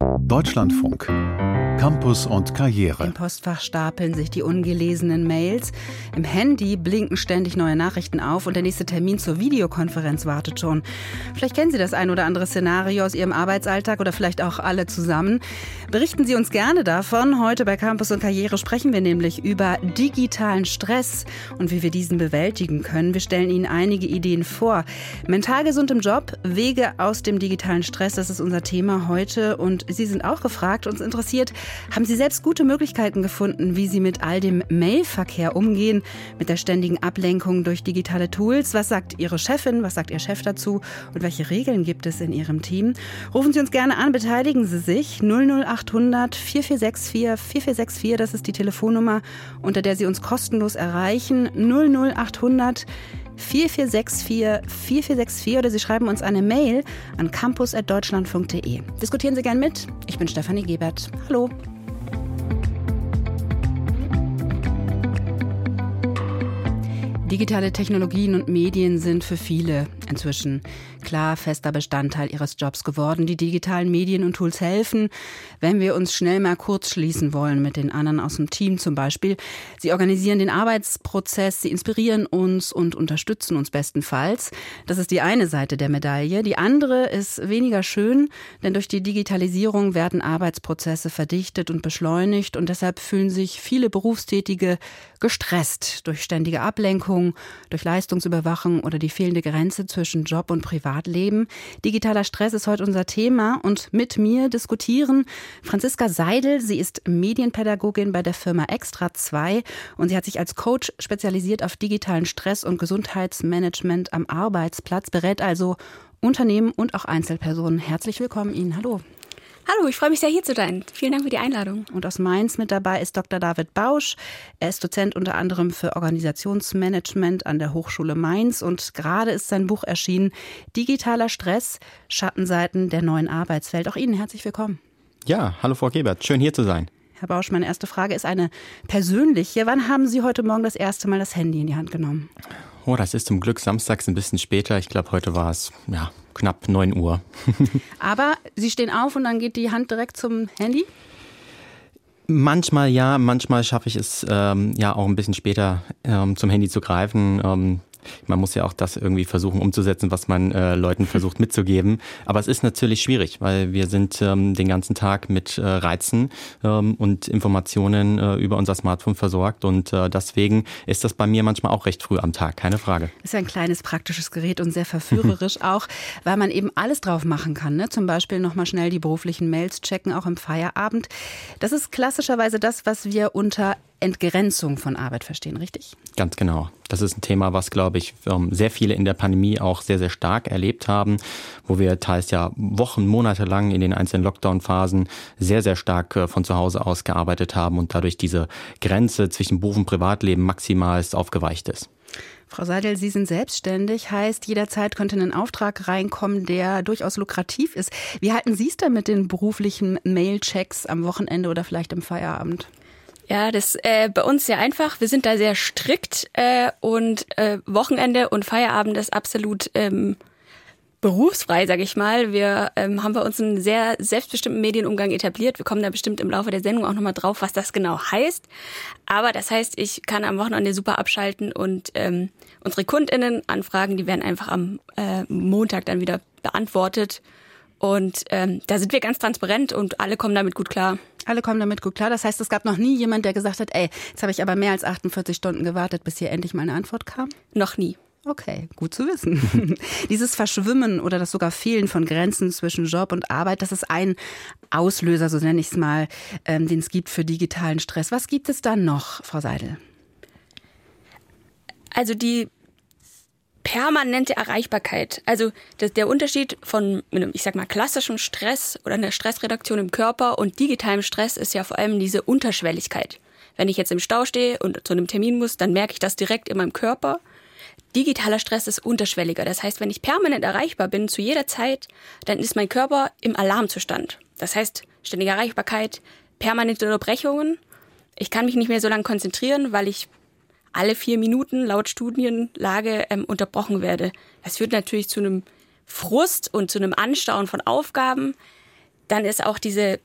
Deutschlandfunk. Campus und Karriere. Im Postfach stapeln sich die ungelesenen Mails. Im Handy blinken ständig neue Nachrichten auf und der nächste Termin zur Videokonferenz wartet schon. Vielleicht kennen Sie das ein oder andere Szenario aus Ihrem Arbeitsalltag oder vielleicht auch alle zusammen. Berichten Sie uns gerne davon. Heute bei Campus und Karriere sprechen wir nämlich über digitalen Stress und wie wir diesen bewältigen können. Wir stellen Ihnen einige Ideen vor. Mental gesund im Job, Wege aus dem digitalen Stress, das ist unser Thema heute. Und Sie sind auch gefragt. Uns interessiert, haben Sie selbst gute Möglichkeiten gefunden, wie Sie mit all dem Mailverkehr umgehen, mit der ständigen Ablenkung durch digitale Tools? Was sagt Ihre Chefin, was sagt Ihr Chef dazu und welche Regeln gibt es in Ihrem Team? Rufen Sie uns gerne an, beteiligen Sie sich 00800 4464 4464, das ist die Telefonnummer, unter der Sie uns kostenlos erreichen. 00800 4464 4464 oder Sie schreiben uns eine Mail an campus.deutschlandfunk.de. Diskutieren Sie gern mit. Ich bin Stefanie Gebert. Hallo. Digitale Technologien und Medien sind für viele inzwischen klar fester Bestandteil ihres Jobs geworden. Die digitalen Medien und Tools helfen, wenn wir uns schnell mal kurz schließen wollen mit den anderen aus dem Team zum Beispiel. Sie organisieren den Arbeitsprozess, sie inspirieren uns und unterstützen uns bestenfalls. Das ist die eine Seite der Medaille. Die andere ist weniger schön, denn durch die Digitalisierung werden Arbeitsprozesse verdichtet und beschleunigt und deshalb fühlen sich viele Berufstätige gestresst durch ständige Ablenkung, durch Leistungsüberwachung oder die fehlende Grenze zwischen Job und Privatleben. Digitaler Stress ist heute unser Thema und mit mir diskutieren Franziska Seidel. Sie ist Medienpädagogin bei der Firma Extra 2 und sie hat sich als Coach spezialisiert auf digitalen Stress und Gesundheitsmanagement am Arbeitsplatz, berät also Unternehmen und auch Einzelpersonen. Herzlich willkommen Ihnen. Hallo. Hallo, ich freue mich sehr, hier zu sein. Vielen Dank für die Einladung. Und aus Mainz mit dabei ist Dr. David Bausch. Er ist Dozent unter anderem für Organisationsmanagement an der Hochschule Mainz und gerade ist sein Buch erschienen, Digitaler Stress, Schattenseiten der neuen Arbeitswelt. Auch Ihnen herzlich willkommen. Ja, hallo Frau Gebert, schön hier zu sein. Herr Bausch, meine erste Frage ist eine persönliche. Wann haben Sie heute Morgen das erste Mal das Handy in die Hand genommen? Oh, das ist zum Glück samstags ein bisschen später. Ich glaube, heute war es ja, knapp 9 Uhr. Aber Sie stehen auf und dann geht die Hand direkt zum Handy? Manchmal ja, manchmal schaffe ich es ähm, ja auch ein bisschen später ähm, zum Handy zu greifen. Ähm, man muss ja auch das irgendwie versuchen umzusetzen, was man äh, Leuten versucht mitzugeben. Aber es ist natürlich schwierig, weil wir sind ähm, den ganzen Tag mit äh, Reizen ähm, und Informationen äh, über unser Smartphone versorgt. Und äh, deswegen ist das bei mir manchmal auch recht früh am Tag, keine Frage. Ist ja ein kleines praktisches Gerät und sehr verführerisch auch, weil man eben alles drauf machen kann. Ne? Zum Beispiel nochmal schnell die beruflichen Mails checken, auch im Feierabend. Das ist klassischerweise das, was wir unter Entgrenzung von Arbeit verstehen, richtig? Ganz genau. Das ist ein Thema, was, glaube ich, ähm, sehr viele in der Pandemie auch sehr, sehr stark erlebt haben, wo wir teils ja Wochen, Monate lang in den einzelnen Lockdown-Phasen sehr, sehr stark äh, von zu Hause aus gearbeitet haben und dadurch diese Grenze zwischen Beruf und Privatleben maximal aufgeweicht ist. Frau Seidel, Sie sind selbstständig, heißt, jederzeit könnte ein Auftrag reinkommen, der durchaus lukrativ ist. Wie halten Sie es denn mit den beruflichen Mail-Checks am Wochenende oder vielleicht im Feierabend? Ja, das äh, bei uns sehr einfach. Wir sind da sehr strikt äh, und äh, Wochenende und Feierabend ist absolut ähm, berufsfrei, sage ich mal. Wir ähm, haben bei uns einen sehr selbstbestimmten Medienumgang etabliert. Wir kommen da bestimmt im Laufe der Sendung auch nochmal drauf, was das genau heißt. Aber das heißt, ich kann am Wochenende super abschalten und ähm, unsere KundInnen Anfragen, die werden einfach am äh, Montag dann wieder beantwortet. Und ähm, da sind wir ganz transparent und alle kommen damit gut klar. Alle kommen damit gut klar. Das heißt, es gab noch nie jemand, der gesagt hat, ey, jetzt habe ich aber mehr als 48 Stunden gewartet, bis hier endlich mal eine Antwort kam? Noch nie. Okay, gut zu wissen. Dieses Verschwimmen oder das sogar Fehlen von Grenzen zwischen Job und Arbeit, das ist ein Auslöser, so nenne ich es mal, ähm, den es gibt für digitalen Stress. Was gibt es da noch, Frau Seidel? Also die permanente Erreichbarkeit. Also das, der Unterschied von, ich sag mal, klassischem Stress oder einer Stressredaktion im Körper und digitalem Stress ist ja vor allem diese Unterschwelligkeit. Wenn ich jetzt im Stau stehe und zu einem Termin muss, dann merke ich das direkt in meinem Körper. Digitaler Stress ist unterschwelliger. Das heißt, wenn ich permanent erreichbar bin zu jeder Zeit, dann ist mein Körper im Alarmzustand. Das heißt, ständige Erreichbarkeit, permanente Unterbrechungen. Ich kann mich nicht mehr so lange konzentrieren, weil ich alle vier Minuten laut Studienlage ähm, unterbrochen werde. Das führt natürlich zu einem Frust und zu einem Anstauen von Aufgaben. dann ist auch diese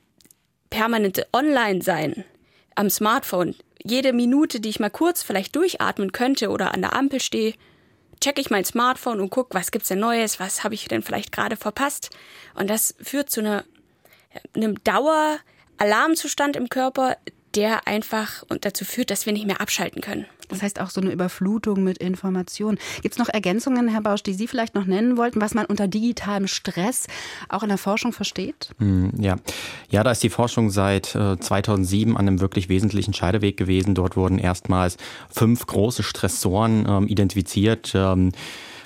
permanente Online-Sein am Smartphone. Jede Minute, die ich mal kurz vielleicht durchatmen könnte oder an der Ampel stehe, checke ich mein Smartphone und gucke, was gibt's denn Neues, was habe ich denn vielleicht gerade verpasst. Und das führt zu einer, einem Daueralarmzustand im Körper, der einfach und dazu führt, dass wir nicht mehr abschalten können. Das heißt auch so eine Überflutung mit Informationen. Gibt es noch Ergänzungen, Herr Bausch, die Sie vielleicht noch nennen wollten, was man unter digitalem Stress auch in der Forschung versteht? Hm, ja. ja, da ist die Forschung seit 2007 an einem wirklich wesentlichen Scheideweg gewesen. Dort wurden erstmals fünf große Stressoren ähm, identifiziert. Ähm,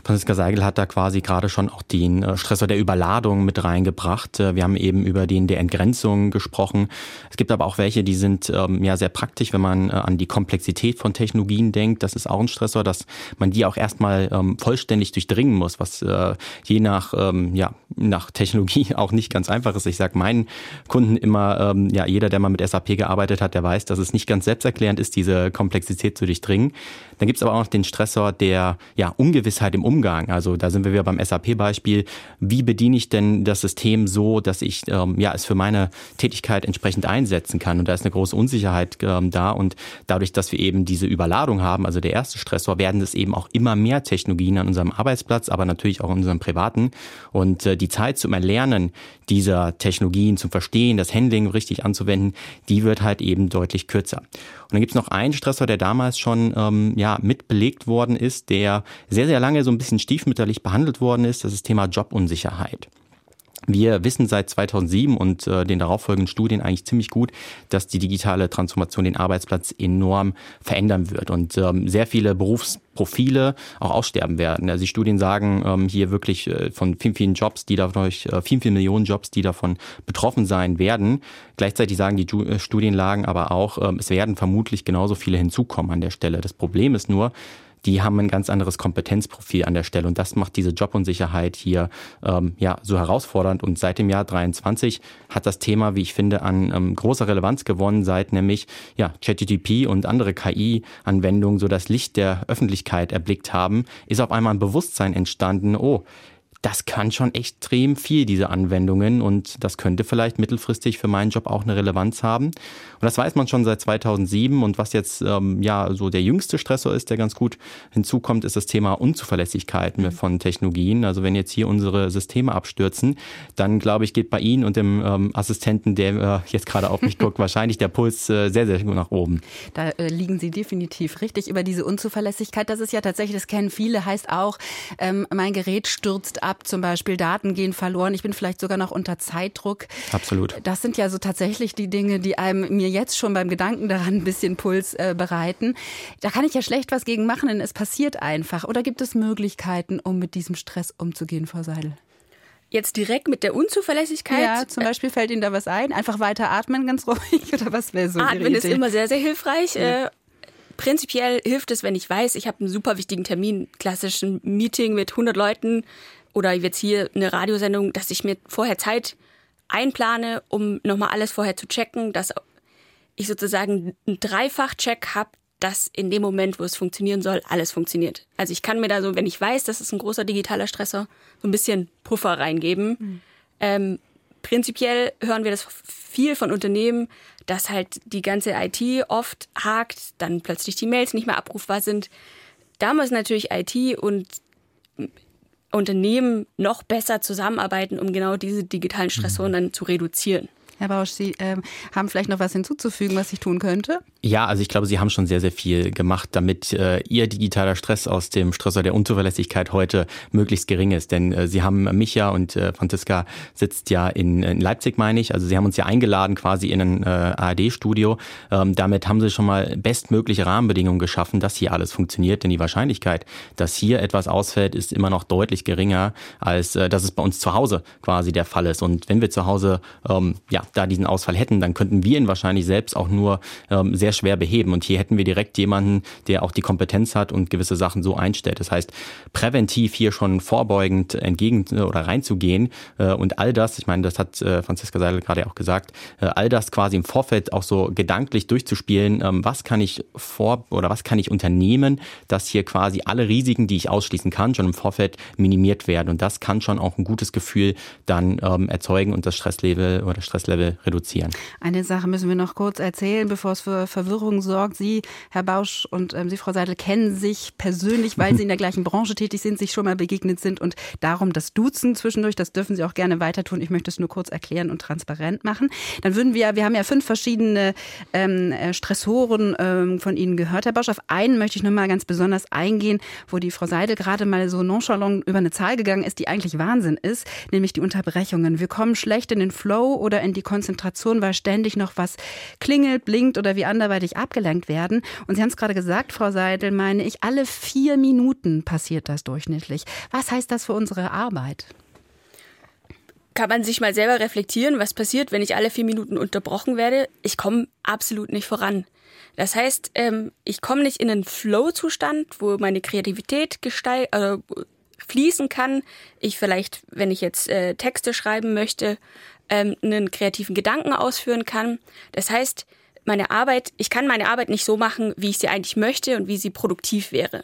Franziska Seigel hat da quasi gerade schon auch den äh, Stressor der Überladung mit reingebracht. Äh, wir haben eben über den der Entgrenzung gesprochen. Es gibt aber auch welche, die sind ähm, ja sehr praktisch, wenn man äh, an die Komplexität von Technologien denkt. Das ist auch ein Stressor, dass man die auch erstmal ähm, vollständig durchdringen muss, was je nach, ähm, ja, nach Technologie auch nicht ganz einfach ist. Ich sage meinen Kunden immer, ja, jeder, der mal mit SAP gearbeitet hat, der weiß, dass es nicht ganz selbsterklärend ist, diese Komplexität zu durchdringen. Dann gibt es aber auch noch den Stressor der ja, Ungewissheit im Umgang. Also da sind wir wieder beim SAP-Beispiel. Wie bediene ich denn das System so, dass ich ähm, ja, es für meine Tätigkeit entsprechend einsetzen kann? Und da ist eine große Unsicherheit ähm, da. Und dadurch, dass wir eben diese Überladung haben, also der erste Stressor, werden es eben auch immer mehr Technologien an unserem Arbeitsplatz, aber natürlich auch in unserem privaten. Und äh, die Zeit zum Erlernen dieser Technologien, zum Verstehen, das Handling richtig anzuwenden, die wird halt eben deutlich kürzer. Und dann gibt es noch einen Stressor, der damals schon ähm, ja, mit belegt worden ist, der sehr, sehr lange so ein bisschen stiefmütterlich behandelt worden ist. Das ist das Thema Jobunsicherheit. Wir wissen seit 2007 und äh, den darauffolgenden Studien eigentlich ziemlich gut, dass die digitale Transformation den Arbeitsplatz enorm verändern wird und ähm, sehr viele Berufsprofile auch aussterben werden. Also die Studien sagen ähm, hier wirklich äh, von vielen, vielen Jobs, die dadurch, äh, vielen, vielen Millionen Jobs, die davon betroffen sein werden. Gleichzeitig sagen die Ju äh, Studienlagen aber auch, ähm, es werden vermutlich genauso viele hinzukommen an der Stelle. Das Problem ist nur, die haben ein ganz anderes Kompetenzprofil an der Stelle. Und das macht diese Jobunsicherheit hier ähm, ja so herausfordernd. Und seit dem Jahr 23 hat das Thema, wie ich finde, an ähm, großer Relevanz gewonnen, seit nämlich ja, ChatGTP und andere KI-Anwendungen so das Licht der Öffentlichkeit erblickt haben, ist auf einmal ein Bewusstsein entstanden, oh, das kann schon extrem viel, diese Anwendungen. Und das könnte vielleicht mittelfristig für meinen Job auch eine Relevanz haben. Und das weiß man schon seit 2007. Und was jetzt ähm, ja so der jüngste Stressor ist, der ganz gut hinzukommt, ist das Thema Unzuverlässigkeit mhm. von Technologien. Also wenn jetzt hier unsere Systeme abstürzen, dann glaube ich, geht bei Ihnen und dem ähm, Assistenten, der äh, jetzt gerade auf mich guckt, wahrscheinlich der Puls äh, sehr, sehr gut nach oben. Da äh, liegen Sie definitiv richtig über diese Unzuverlässigkeit. Das ist ja tatsächlich, das kennen viele, heißt auch, ähm, mein Gerät stürzt ab ab, zum Beispiel Daten gehen verloren, ich bin vielleicht sogar noch unter Zeitdruck. Absolut. Das sind ja so tatsächlich die Dinge, die einem mir jetzt schon beim Gedanken daran ein bisschen Puls äh, bereiten. Da kann ich ja schlecht was gegen machen, denn es passiert einfach. Oder gibt es Möglichkeiten, um mit diesem Stress umzugehen, Frau Seidel? Jetzt direkt mit der Unzuverlässigkeit? Ja, zum Beispiel fällt Ihnen da was ein? Einfach weiter atmen, ganz ruhig? Oder was wäre so Atmen ist immer sehr, sehr hilfreich. Ja. Äh, prinzipiell hilft es, wenn ich weiß, ich habe einen super wichtigen Termin, klassischen Meeting mit 100 Leuten, oder jetzt hier eine Radiosendung, dass ich mir vorher Zeit einplane, um nochmal alles vorher zu checken, dass ich sozusagen einen Dreifach-Check habe, dass in dem Moment, wo es funktionieren soll, alles funktioniert. Also ich kann mir da so, wenn ich weiß, das ist ein großer digitaler Stressor, so ein bisschen Puffer reingeben. Mhm. Ähm, prinzipiell hören wir das viel von Unternehmen, dass halt die ganze IT oft hakt, dann plötzlich die Mails nicht mehr abrufbar sind. Da muss natürlich IT und Unternehmen noch besser zusammenarbeiten, um genau diese digitalen Stressoren dann zu reduzieren. Herr Bausch, Sie ähm, haben vielleicht noch was hinzuzufügen, was ich tun könnte? Ja, also ich glaube, Sie haben schon sehr, sehr viel gemacht, damit äh, Ihr digitaler Stress aus dem Stressor der Unzuverlässigkeit heute möglichst gering ist. Denn äh, Sie haben mich ja und äh, Franziska sitzt ja in, in Leipzig, meine ich. Also Sie haben uns ja eingeladen quasi in ein äh, ARD-Studio. Ähm, damit haben Sie schon mal bestmögliche Rahmenbedingungen geschaffen, dass hier alles funktioniert. Denn die Wahrscheinlichkeit, dass hier etwas ausfällt, ist immer noch deutlich geringer, als äh, dass es bei uns zu Hause quasi der Fall ist. Und wenn wir zu Hause ähm, ja, da diesen Ausfall hätten, dann könnten wir ihn wahrscheinlich selbst auch nur ähm, sehr schwer beheben. Und hier hätten wir direkt jemanden, der auch die Kompetenz hat und gewisse Sachen so einstellt. Das heißt, präventiv hier schon vorbeugend entgegen oder reinzugehen äh, und all das, ich meine, das hat äh, Franziska Seidel gerade auch gesagt, äh, all das quasi im Vorfeld auch so gedanklich durchzuspielen, ähm, was kann ich vor oder was kann ich unternehmen, dass hier quasi alle Risiken, die ich ausschließen kann, schon im Vorfeld minimiert werden. Und das kann schon auch ein gutes Gefühl dann ähm, erzeugen und das Stresslevel oder Stresslevel reduzieren. Eine Sache müssen wir noch kurz erzählen, bevor es für Verwirrung sorgt. Sie, Herr Bausch und ähm, Sie, Frau Seidel, kennen sich persönlich, weil Sie in der gleichen Branche tätig sind, sich schon mal begegnet sind und darum das Duzen zwischendurch, das dürfen Sie auch gerne weiter tun. Ich möchte es nur kurz erklären und transparent machen. Dann würden wir, wir haben ja fünf verschiedene ähm, äh, Stressoren ähm, von Ihnen gehört, Herr Bausch. Auf einen möchte ich noch mal ganz besonders eingehen, wo die Frau Seidel gerade mal so nonchalant über eine Zahl gegangen ist, die eigentlich Wahnsinn ist, nämlich die Unterbrechungen. Wir kommen schlecht in den Flow oder in die Konzentration, weil ständig noch was klingelt, blinkt oder wir anderweitig abgelenkt werden. Und Sie haben es gerade gesagt, Frau Seidel, meine ich, alle vier Minuten passiert das durchschnittlich. Was heißt das für unsere Arbeit? kann man sich mal selber reflektieren, was passiert, wenn ich alle vier Minuten unterbrochen werde. Ich komme absolut nicht voran. Das heißt, ähm, ich komme nicht in einen Flow-Zustand, wo meine Kreativität gesteig äh, fließen kann. Ich vielleicht, wenn ich jetzt äh, Texte schreiben möchte, ähm, einen kreativen Gedanken ausführen kann. Das heißt, meine Arbeit, ich kann meine Arbeit nicht so machen, wie ich sie eigentlich möchte und wie sie produktiv wäre.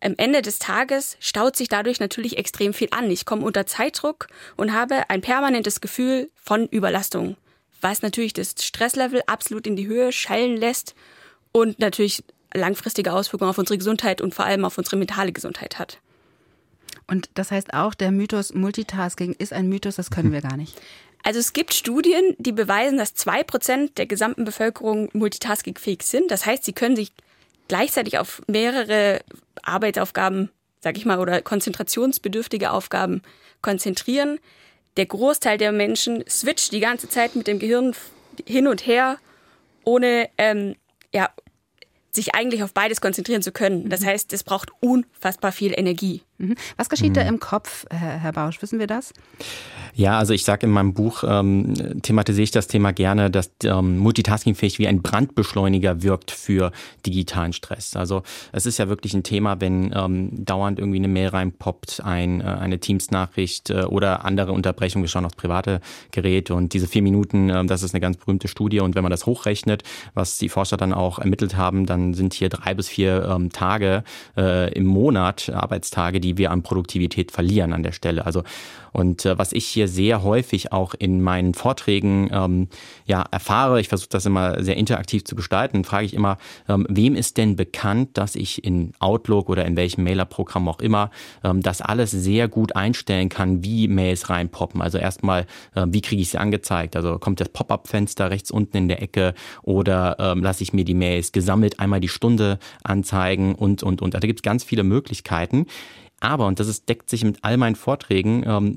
Am Ende des Tages staut sich dadurch natürlich extrem viel an. Ich komme unter Zeitdruck und habe ein permanentes Gefühl von Überlastung, was natürlich das Stresslevel absolut in die Höhe schallen lässt und natürlich langfristige Auswirkungen auf unsere Gesundheit und vor allem auf unsere mentale Gesundheit hat. Und das heißt auch, der Mythos Multitasking ist ein Mythos, das können wir gar nicht. Also es gibt Studien, die beweisen, dass zwei Prozent der gesamten Bevölkerung multitaskingfähig sind. Das heißt, sie können sich gleichzeitig auf mehrere Arbeitsaufgaben, sag ich mal, oder konzentrationsbedürftige Aufgaben konzentrieren. Der Großteil der Menschen switcht die ganze Zeit mit dem Gehirn hin und her, ohne ähm, ja, sich eigentlich auf beides konzentrieren zu können. Das mhm. heißt, es braucht unfassbar viel Energie. Mhm. Was geschieht mhm. da im Kopf, Herr Bausch? Wissen wir das? Ja, also ich sage in meinem Buch, ähm, thematisiere ich das Thema gerne, dass ähm, Multitasking-fähig wie ein Brandbeschleuniger wirkt für digitalen Stress. Also es ist ja wirklich ein Thema, wenn ähm, dauernd irgendwie eine Mail reinpoppt, ein, äh, eine Teams-Nachricht äh, oder andere Unterbrechungen, wir schauen aufs private Gerät und diese vier Minuten, äh, das ist eine ganz berühmte Studie und wenn man das hochrechnet, was die Forscher dann auch ermittelt haben, dann sind hier drei bis vier ähm, Tage äh, im Monat, Arbeitstage, die wir an Produktivität verlieren an der Stelle. Also und äh, was ich hier sehr häufig auch in meinen Vorträgen ähm, ja, erfahre, ich versuche das immer sehr interaktiv zu gestalten, frage ich immer, ähm, wem ist denn bekannt, dass ich in Outlook oder in welchem Mailerprogramm auch immer ähm, das alles sehr gut einstellen kann, wie Mails reinpoppen. Also erstmal, äh, wie kriege ich sie angezeigt? Also kommt das Pop-up-Fenster rechts unten in der Ecke oder ähm, lasse ich mir die Mails gesammelt einmal die Stunde anzeigen und, und, und. Also da gibt es ganz viele Möglichkeiten. Aber, und das ist, deckt sich mit all meinen Vorträgen, ähm,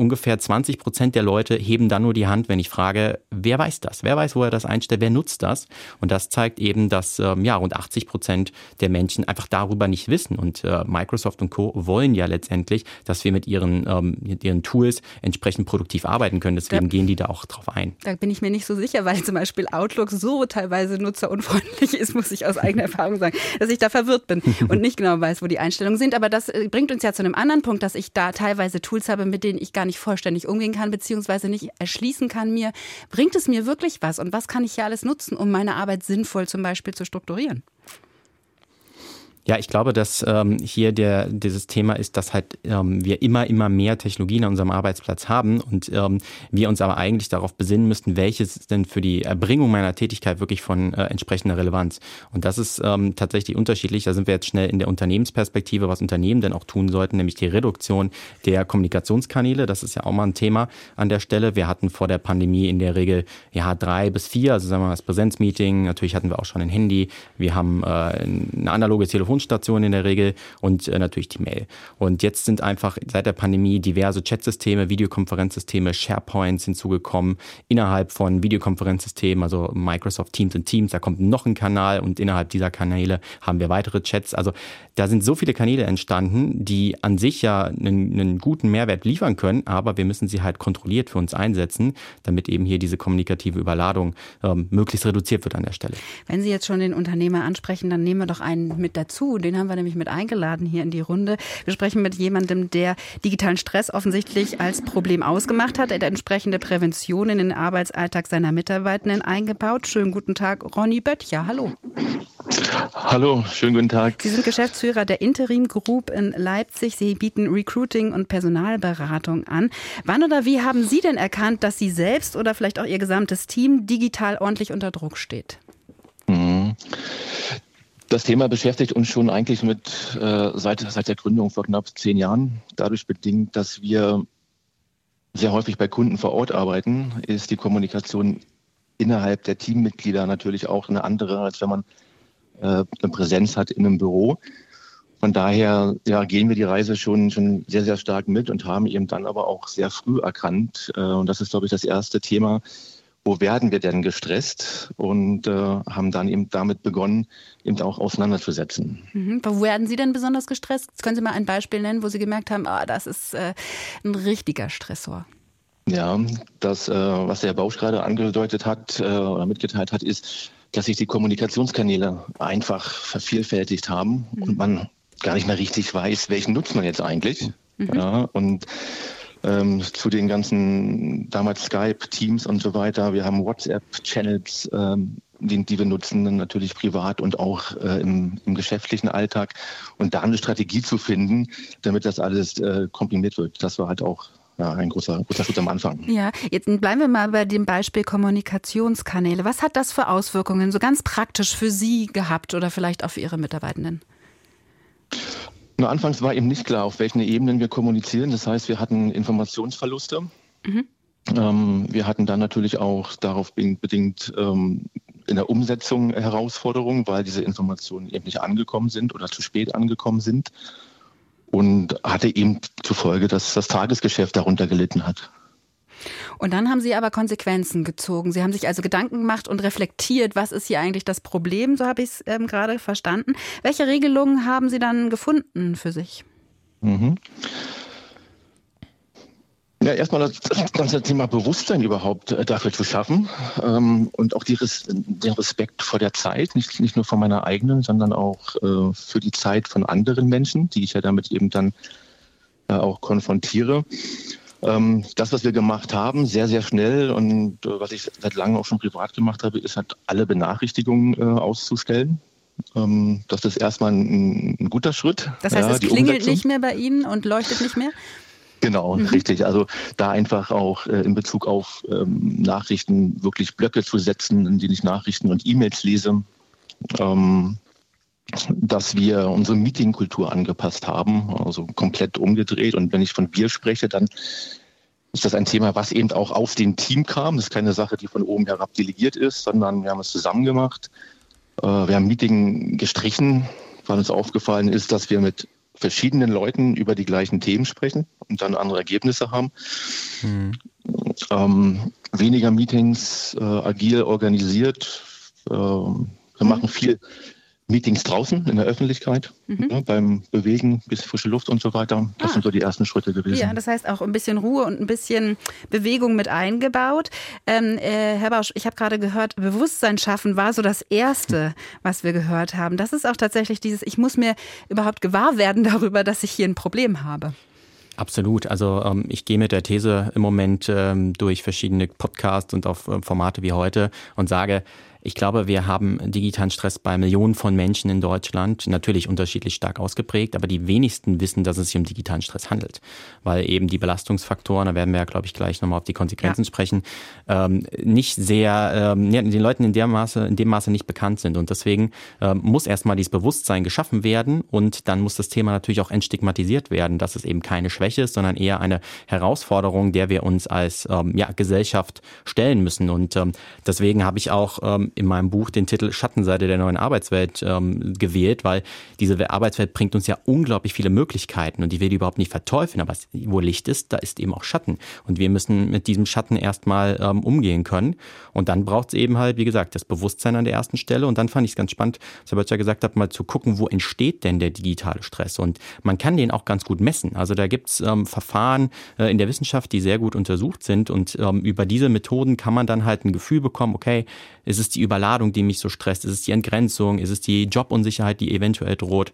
ungefähr 20 Prozent der Leute heben dann nur die Hand, wenn ich frage, wer weiß das? Wer weiß, wo er das einstellt? Wer nutzt das? Und das zeigt eben, dass ähm, ja, rund 80 Prozent der Menschen einfach darüber nicht wissen. Und äh, Microsoft und Co. wollen ja letztendlich, dass wir mit ihren, ähm, mit ihren Tools entsprechend produktiv arbeiten können. Deswegen ja. gehen die da auch drauf ein. Da bin ich mir nicht so sicher, weil zum Beispiel Outlook so teilweise nutzerunfreundlich ist, muss ich aus eigener Erfahrung sagen, dass ich da verwirrt bin und nicht genau weiß, wo die Einstellungen sind. Aber das äh, bringt uns ja zu einem anderen Punkt, dass ich da teilweise Tools habe, mit denen ich gar nicht vollständig umgehen kann, beziehungsweise nicht erschließen kann mir, bringt es mir wirklich was und was kann ich hier alles nutzen, um meine Arbeit sinnvoll zum Beispiel zu strukturieren? Ja, ich glaube, dass ähm, hier der, dieses Thema ist, dass halt ähm, wir immer, immer mehr Technologien an unserem Arbeitsplatz haben und ähm, wir uns aber eigentlich darauf besinnen müssten, welches ist denn für die Erbringung meiner Tätigkeit wirklich von äh, entsprechender Relevanz. Und das ist ähm, tatsächlich unterschiedlich. Da sind wir jetzt schnell in der Unternehmensperspektive, was Unternehmen denn auch tun sollten, nämlich die Reduktion der Kommunikationskanäle. Das ist ja auch mal ein Thema an der Stelle. Wir hatten vor der Pandemie in der Regel ja drei bis vier, also sagen wir mal das Präsenzmeeting. Natürlich hatten wir auch schon ein Handy. Wir haben äh, eine analoge Telefon Telefonstation in der Regel und äh, natürlich die Mail. Und jetzt sind einfach seit der Pandemie diverse Chatsysteme, Videokonferenzsysteme, SharePoints hinzugekommen. Innerhalb von Videokonferenzsystemen, also Microsoft Teams und Teams, da kommt noch ein Kanal und innerhalb dieser Kanäle haben wir weitere Chats. Also da sind so viele Kanäle entstanden, die an sich ja einen, einen guten Mehrwert liefern können, aber wir müssen sie halt kontrolliert für uns einsetzen, damit eben hier diese kommunikative Überladung ähm, möglichst reduziert wird an der Stelle. Wenn Sie jetzt schon den Unternehmer ansprechen, dann nehmen wir doch einen mit dazu. Den haben wir nämlich mit eingeladen hier in die Runde. Wir sprechen mit jemandem, der digitalen Stress offensichtlich als Problem ausgemacht hat. Er hat entsprechende Prävention in den Arbeitsalltag seiner Mitarbeitenden eingebaut. Schönen guten Tag, Ronny Böttcher. Hallo. Hallo, schönen guten Tag. Sie sind Geschäftsführer der Interim Group in Leipzig. Sie bieten Recruiting und Personalberatung an. Wann oder wie haben Sie denn erkannt, dass Sie selbst oder vielleicht auch Ihr gesamtes Team digital ordentlich unter Druck steht? Mhm. Das Thema beschäftigt uns schon eigentlich mit äh, seit, seit der Gründung vor knapp zehn Jahren. Dadurch bedingt, dass wir sehr häufig bei Kunden vor Ort arbeiten, ist die Kommunikation innerhalb der Teammitglieder natürlich auch eine andere, als wenn man äh, eine Präsenz hat in einem Büro. Von daher ja, gehen wir die Reise schon, schon sehr, sehr stark mit und haben eben dann aber auch sehr früh erkannt, äh, und das ist, glaube ich, das erste Thema, wo werden wir denn gestresst und äh, haben dann eben damit begonnen, eben auch auseinanderzusetzen. Mhm. Wo werden Sie denn besonders gestresst? Können Sie mal ein Beispiel nennen, wo Sie gemerkt haben, ah, das ist äh, ein richtiger Stressor? Ja, das, äh, was der Bausch gerade angedeutet hat äh, oder mitgeteilt hat, ist, dass sich die Kommunikationskanäle einfach vervielfältigt haben mhm. und man gar nicht mehr richtig weiß, welchen nutzt man jetzt eigentlich. Mhm. Ja, und ähm, zu den ganzen damals Skype, Teams und so weiter. Wir haben WhatsApp-Channels, ähm, die, die, wir nutzen, natürlich privat und auch äh, im, im, geschäftlichen Alltag. Und da eine Strategie zu finden, damit das alles äh, komprimiert wird, das war halt auch ja, ein großer, großer Schritt am Anfang. Ja, jetzt bleiben wir mal bei dem Beispiel Kommunikationskanäle. Was hat das für Auswirkungen so ganz praktisch für Sie gehabt oder vielleicht auch für Ihre Mitarbeitenden? Nur anfangs war eben nicht klar, auf welchen Ebenen wir kommunizieren. Das heißt, wir hatten Informationsverluste. Mhm. Ähm, wir hatten dann natürlich auch darauf bedingt ähm, in der Umsetzung Herausforderungen, weil diese Informationen eben nicht angekommen sind oder zu spät angekommen sind und hatte eben zur Folge, dass das Tagesgeschäft darunter gelitten hat. Und dann haben Sie aber Konsequenzen gezogen. Sie haben sich also Gedanken gemacht und reflektiert, was ist hier eigentlich das Problem, so habe ich es ähm, gerade verstanden. Welche Regelungen haben Sie dann gefunden für sich? Mhm. Ja, erstmal das, ganze Thema Bewusstsein überhaupt äh, dafür zu schaffen ähm, und auch die, den Respekt vor der Zeit, nicht, nicht nur vor meiner eigenen, sondern auch äh, für die Zeit von anderen Menschen, die ich ja damit eben dann äh, auch konfrontiere. Ähm, das, was wir gemacht haben, sehr, sehr schnell und äh, was ich seit langem auch schon privat gemacht habe, ist halt alle Benachrichtigungen äh, auszustellen. Ähm, das ist erstmal ein, ein, guter Schritt. Das heißt, ja, es klingelt Umsetzung. nicht mehr bei Ihnen und leuchtet nicht mehr? Genau, mhm. richtig. Also da einfach auch äh, in Bezug auf ähm, Nachrichten wirklich Blöcke zu setzen, in denen ich Nachrichten und E-Mails lese. Ähm, dass wir unsere Meetingkultur angepasst haben, also komplett umgedreht. Und wenn ich von wir spreche, dann ist das ein Thema, was eben auch aus dem Team kam. Das ist keine Sache, die von oben herab delegiert ist, sondern wir haben es zusammen gemacht. Äh, wir haben Meeting gestrichen, weil uns aufgefallen ist, dass wir mit verschiedenen Leuten über die gleichen Themen sprechen und dann andere Ergebnisse haben. Mhm. Ähm, weniger Meetings äh, agil organisiert. Äh, wir machen viel Meetings draußen in der Öffentlichkeit, mhm. ja, beim Bewegen, bisschen frische Luft und so weiter. Das ah. sind so die ersten Schritte gewesen. Ja, das heißt auch ein bisschen Ruhe und ein bisschen Bewegung mit eingebaut. Ähm, äh, Herr Bausch, ich habe gerade gehört, Bewusstsein schaffen war so das Erste, was wir gehört haben. Das ist auch tatsächlich dieses, ich muss mir überhaupt gewahr werden darüber, dass ich hier ein Problem habe. Absolut. Also ähm, ich gehe mit der These im Moment ähm, durch verschiedene Podcasts und auf äh, Formate wie heute und sage, ich glaube, wir haben digitalen Stress bei Millionen von Menschen in Deutschland, natürlich unterschiedlich stark ausgeprägt, aber die wenigsten wissen, dass es sich um digitalen Stress handelt, weil eben die Belastungsfaktoren, da werden wir ja, glaube ich, gleich nochmal auf die Konsequenzen ja. sprechen, ähm, nicht sehr, ähm, ja, den Leuten in, der Maße, in dem Maße nicht bekannt sind. Und deswegen ähm, muss erstmal dieses Bewusstsein geschaffen werden und dann muss das Thema natürlich auch entstigmatisiert werden, dass es eben keine Schwäche ist, sondern eher eine Herausforderung, der wir uns als ähm, ja, Gesellschaft stellen müssen. Und ähm, deswegen habe ich auch ähm, in meinem Buch den Titel Schattenseite der neuen Arbeitswelt ähm, gewählt, weil diese Arbeitswelt bringt uns ja unglaublich viele Möglichkeiten und die will die überhaupt nicht verteufeln, aber wo Licht ist, da ist eben auch Schatten. Und wir müssen mit diesem Schatten erstmal ähm, umgehen können. Und dann braucht es eben halt, wie gesagt, das Bewusstsein an der ersten Stelle. Und dann fand ich es ganz spannend, was Herr Böttcher gesagt hat, mal zu gucken, wo entsteht denn der digitale Stress? Und man kann den auch ganz gut messen. Also da gibt's ähm, Verfahren äh, in der Wissenschaft, die sehr gut untersucht sind. Und ähm, über diese Methoden kann man dann halt ein Gefühl bekommen, okay, ist es die Überladung, die mich so stresst, ist es die Entgrenzung, ist es die Jobunsicherheit, die eventuell droht.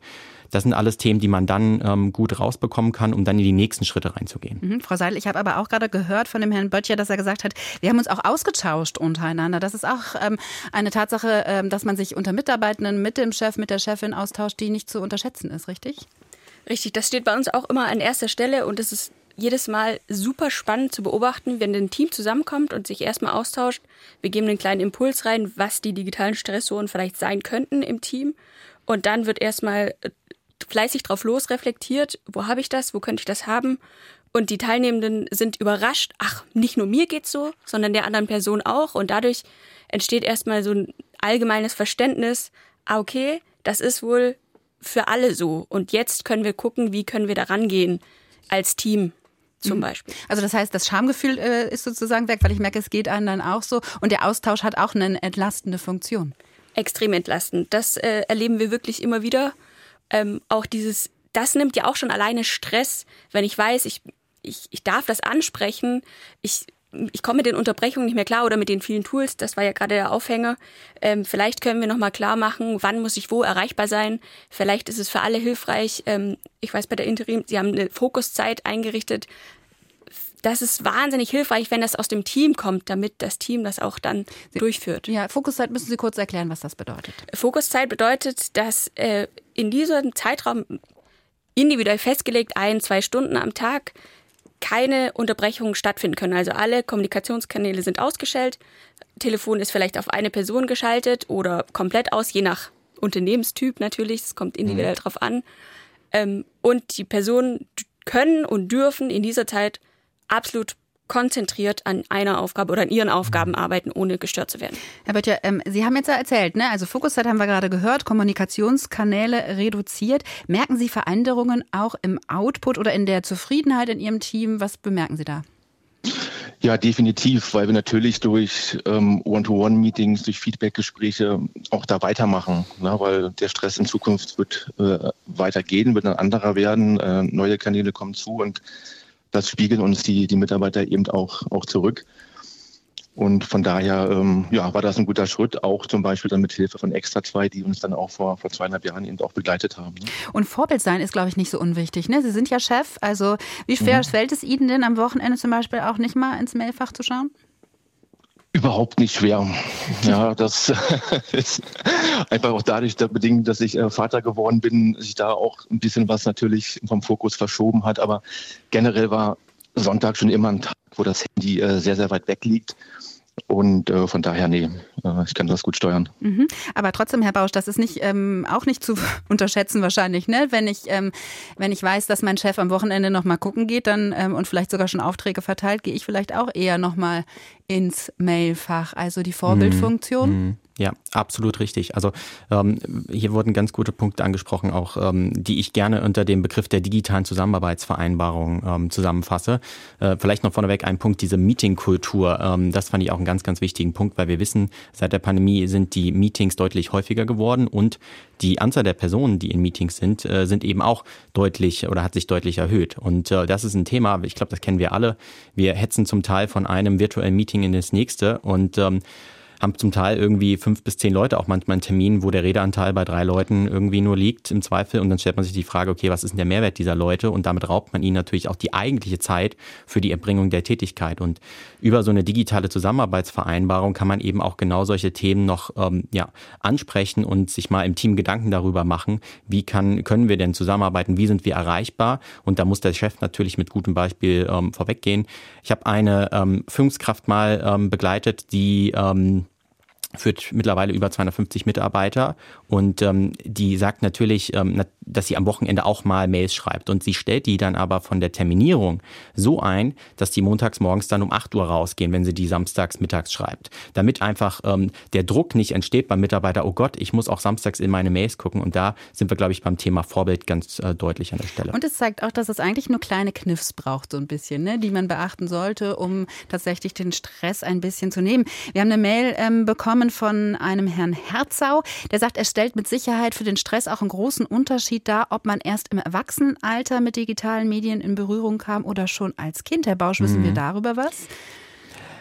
Das sind alles Themen, die man dann ähm, gut rausbekommen kann, um dann in die nächsten Schritte reinzugehen. Mhm, Frau Seidel, ich habe aber auch gerade gehört von dem Herrn Böttcher, dass er gesagt hat, wir haben uns auch ausgetauscht untereinander. Das ist auch ähm, eine Tatsache, ähm, dass man sich unter Mitarbeitenden mit dem Chef, mit der Chefin austauscht, die nicht zu unterschätzen ist, richtig? Richtig, das steht bei uns auch immer an erster Stelle und es ist jedes Mal super spannend zu beobachten, wenn ein Team zusammenkommt und sich erstmal austauscht. Wir geben einen kleinen Impuls rein, was die digitalen Stressoren vielleicht sein könnten im Team. Und dann wird erstmal äh, fleißig drauf los reflektiert, wo habe ich das, wo könnte ich das haben. Und die Teilnehmenden sind überrascht, ach, nicht nur mir geht's so, sondern der anderen Person auch. Und dadurch entsteht erstmal so ein allgemeines Verständnis, ah, okay, das ist wohl für alle so. Und jetzt können wir gucken, wie können wir da rangehen als Team zum mhm. Beispiel. Also das heißt, das Schamgefühl äh, ist sozusagen weg, weil ich merke, es geht anderen auch so. Und der Austausch hat auch eine entlastende Funktion. Extrem entlastend. Das äh, erleben wir wirklich immer wieder. Ähm, auch dieses, das nimmt ja auch schon alleine Stress, wenn ich weiß, ich, ich, ich darf das ansprechen. Ich ich komme mit den Unterbrechungen nicht mehr klar oder mit den vielen Tools, das war ja gerade der Aufhänger. Ähm, vielleicht können wir nochmal klar machen, wann muss ich wo erreichbar sein. Vielleicht ist es für alle hilfreich. Ähm, ich weiß bei der Interim, Sie haben eine Fokuszeit eingerichtet. Das ist wahnsinnig hilfreich, wenn das aus dem Team kommt, damit das Team das auch dann Sie, durchführt. Ja, Fokuszeit müssen Sie kurz erklären, was das bedeutet. Fokuszeit bedeutet, dass äh, in diesem Zeitraum individuell festgelegt ein, zwei Stunden am Tag keine Unterbrechungen stattfinden können. Also alle Kommunikationskanäle sind ausgestellt. Telefon ist vielleicht auf eine Person geschaltet oder komplett aus, je nach Unternehmenstyp natürlich. Es kommt individuell mhm. drauf an. Ähm, und die Personen können und dürfen in dieser Zeit absolut konzentriert an einer Aufgabe oder an ihren Aufgaben mhm. arbeiten, ohne gestört zu werden. Herr Böttcher, ähm, Sie haben jetzt ja erzählt, ne? also Fokuszeit haben wir gerade gehört, Kommunikationskanäle reduziert. Merken Sie Veränderungen auch im Output oder in der Zufriedenheit in Ihrem Team? Was bemerken Sie da? Ja, definitiv, weil wir natürlich durch ähm, One-to-One-Meetings, durch Feedback-Gespräche auch da weitermachen, ne? weil der Stress in Zukunft wird äh, weitergehen, wird ein anderer werden, äh, neue Kanäle kommen zu und das spiegeln uns die, die Mitarbeiter eben auch, auch zurück. Und von daher ähm, ja, war das ein guter Schritt, auch zum Beispiel dann mit Hilfe von Extra 2, die uns dann auch vor, vor zweieinhalb Jahren eben auch begleitet haben. Ne? Und Vorbild sein ist, glaube ich, nicht so unwichtig. Ne? Sie sind ja Chef. Also wie schwer mhm. fällt es Ihnen denn am Wochenende zum Beispiel auch nicht mal ins Mailfach zu schauen? Überhaupt nicht schwer. Ja, das ist einfach auch dadurch bedingt, dass ich äh, Vater geworden bin, sich da auch ein bisschen was natürlich vom Fokus verschoben hat. Aber generell war Sonntag schon immer ein Tag, wo das Handy äh, sehr, sehr weit weg liegt. Und äh, von daher, nee, äh, ich kann das gut steuern. Mhm. Aber trotzdem, Herr Bausch, das ist nicht ähm, auch nicht zu unterschätzen wahrscheinlich, ne? Wenn ich, ähm, wenn ich weiß, dass mein Chef am Wochenende nochmal gucken geht, dann ähm, und vielleicht sogar schon Aufträge verteilt, gehe ich vielleicht auch eher nochmal ins Mailfach. Also die Vorbildfunktion. Mhm. Ja, absolut richtig. Also ähm, hier wurden ganz gute Punkte angesprochen, auch ähm, die ich gerne unter dem Begriff der digitalen Zusammenarbeitsvereinbarung ähm, zusammenfasse. Äh, vielleicht noch vorneweg ein Punkt, diese Meetingkultur. Ähm, das fand ich auch einen ganz, ganz wichtigen Punkt, weil wir wissen, seit der Pandemie sind die Meetings deutlich häufiger geworden und die Anzahl der Personen, die in Meetings sind, äh, sind eben auch deutlich oder hat sich deutlich erhöht. Und äh, das ist ein Thema, ich glaube, das kennen wir alle. Wir hetzen zum Teil von einem virtuellen Meeting in das nächste und ähm, haben zum Teil irgendwie fünf bis zehn Leute auch manchmal einen Termin, wo der Redeanteil bei drei Leuten irgendwie nur liegt im Zweifel. Und dann stellt man sich die Frage, okay, was ist denn der Mehrwert dieser Leute? Und damit raubt man ihnen natürlich auch die eigentliche Zeit für die Erbringung der Tätigkeit. Und über so eine digitale Zusammenarbeitsvereinbarung kann man eben auch genau solche Themen noch ähm, ja, ansprechen und sich mal im Team Gedanken darüber machen, wie kann, können wir denn zusammenarbeiten, wie sind wir erreichbar? Und da muss der Chef natürlich mit gutem Beispiel ähm, vorweggehen. Ich habe eine ähm, Führungskraft mal ähm, begleitet, die ähm, führt mittlerweile über 250 Mitarbeiter und ähm, die sagt natürlich, ähm, dass sie am Wochenende auch mal Mails schreibt und sie stellt die dann aber von der Terminierung so ein, dass die montags morgens dann um 8 Uhr rausgehen, wenn sie die samstags mittags schreibt, damit einfach ähm, der Druck nicht entsteht beim Mitarbeiter, oh Gott, ich muss auch samstags in meine Mails gucken und da sind wir, glaube ich, beim Thema Vorbild ganz äh, deutlich an der Stelle. Und es zeigt auch, dass es eigentlich nur kleine Kniffs braucht, so ein bisschen, ne, die man beachten sollte, um tatsächlich den Stress ein bisschen zu nehmen. Wir haben eine Mail ähm, bekommen von einem Herrn Herzau, der sagt, er stellt mit Sicherheit für den Stress auch einen großen Unterschied dar, ob man erst im Erwachsenenalter mit digitalen Medien in Berührung kam oder schon als Kind. Herr Bausch, wissen mhm. wir darüber was?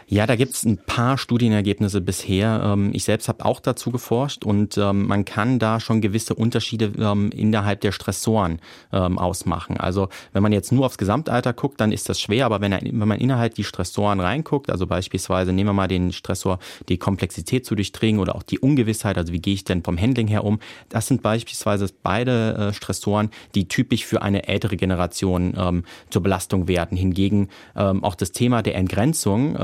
Ja, da gibt es ein paar Studienergebnisse bisher. Ähm, ich selbst habe auch dazu geforscht und ähm, man kann da schon gewisse Unterschiede ähm, innerhalb der Stressoren ausmachen. Also wenn man jetzt nur aufs Gesamtalter guckt, dann ist das schwer, aber wenn, man innerhalb die Stressoren reinguckt, also beispielsweise nehmen wir mal den Stressor, die Komplexität zu durchdringen oder auch die Ungewissheit, also wie gehe ich denn vom Handling her um, das sind beispielsweise beide äh, Stressoren, die typisch für eine ältere Generation zur Belastung werden. Hingegen auch das Thema der Entgrenzung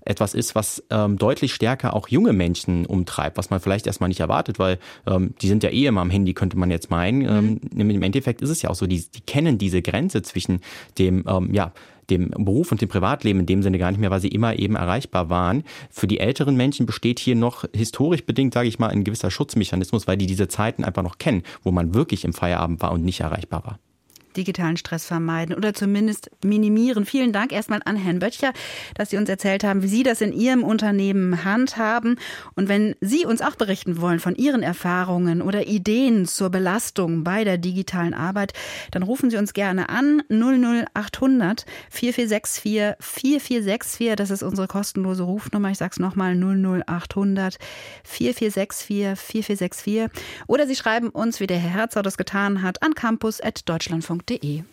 etwas ist, was ähm, deutlich stärker auch junge Menschen umtreibt, was man vielleicht erstmal nicht erwartet, weil ähm, die sind ja eh immer am Handy, könnte man jetzt meinen. Mhm. Ähm, Im Endeffekt ist es ja auch so, die, die kennen diese Grenze zwischen dem, ähm, ja, dem Beruf und dem Privatleben in dem Sinne gar nicht mehr, weil sie immer eben erreichbar waren. Für die älteren Menschen besteht hier noch historisch bedingt, sage ich mal, ein gewisser Schutzmechanismus, weil die diese Zeiten einfach noch kennen, wo man wirklich im Feierabend war und nicht erreichbar war digitalen Stress vermeiden oder zumindest minimieren. Vielen Dank erstmal an Herrn Böttcher, dass Sie uns erzählt haben, wie Sie das in Ihrem Unternehmen handhaben. Und wenn Sie uns auch berichten wollen von Ihren Erfahrungen oder Ideen zur Belastung bei der digitalen Arbeit, dann rufen Sie uns gerne an 00800 4464 4464. Das ist unsere kostenlose Rufnummer. Ich sage es nochmal 00800 4464 4464. Oder Sie schreiben uns, wie der Herr Herzog das getan hat, an campus.deutschlandfunk www.ftf.de.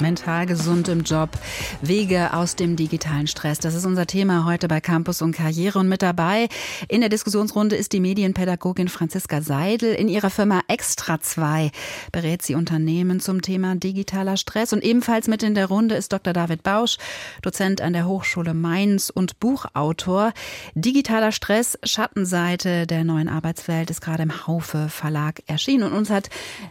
Mental gesund im Job, Wege aus dem digitalen Stress. Das ist unser Thema heute bei Campus und Karriere. Und mit dabei in der Diskussionsrunde ist die Medienpädagogin Franziska Seidel. In ihrer Firma Extra 2 berät sie Unternehmen zum Thema digitaler Stress. Und ebenfalls mit in der Runde ist Dr. David Bausch, Dozent an der Hochschule Mainz und Buchautor. Digitaler Stress, Schattenseite der neuen Arbeitswelt ist gerade im Haufe Verlag erschienen. Und uns hat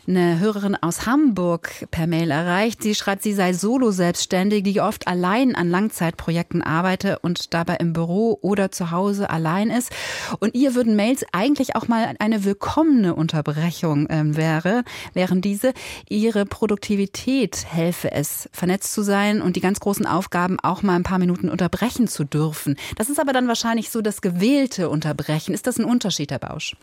eine Hörerin aus Hamburg per Mail erreicht. Sie schreibt, sie sei solo selbstständig, die oft allein an Langzeitprojekten arbeite und dabei im Büro oder zu Hause allein ist. Und ihr würden Mails eigentlich auch mal eine willkommene Unterbrechung äh, wäre, während diese ihre Produktivität helfe es, vernetzt zu sein und die ganz großen Aufgaben auch mal ein paar Minuten unterbrechen zu dürfen. Das ist aber dann wahrscheinlich so das gewählte Unterbrechen. Ist das ein Unterschied, Herr Bausch?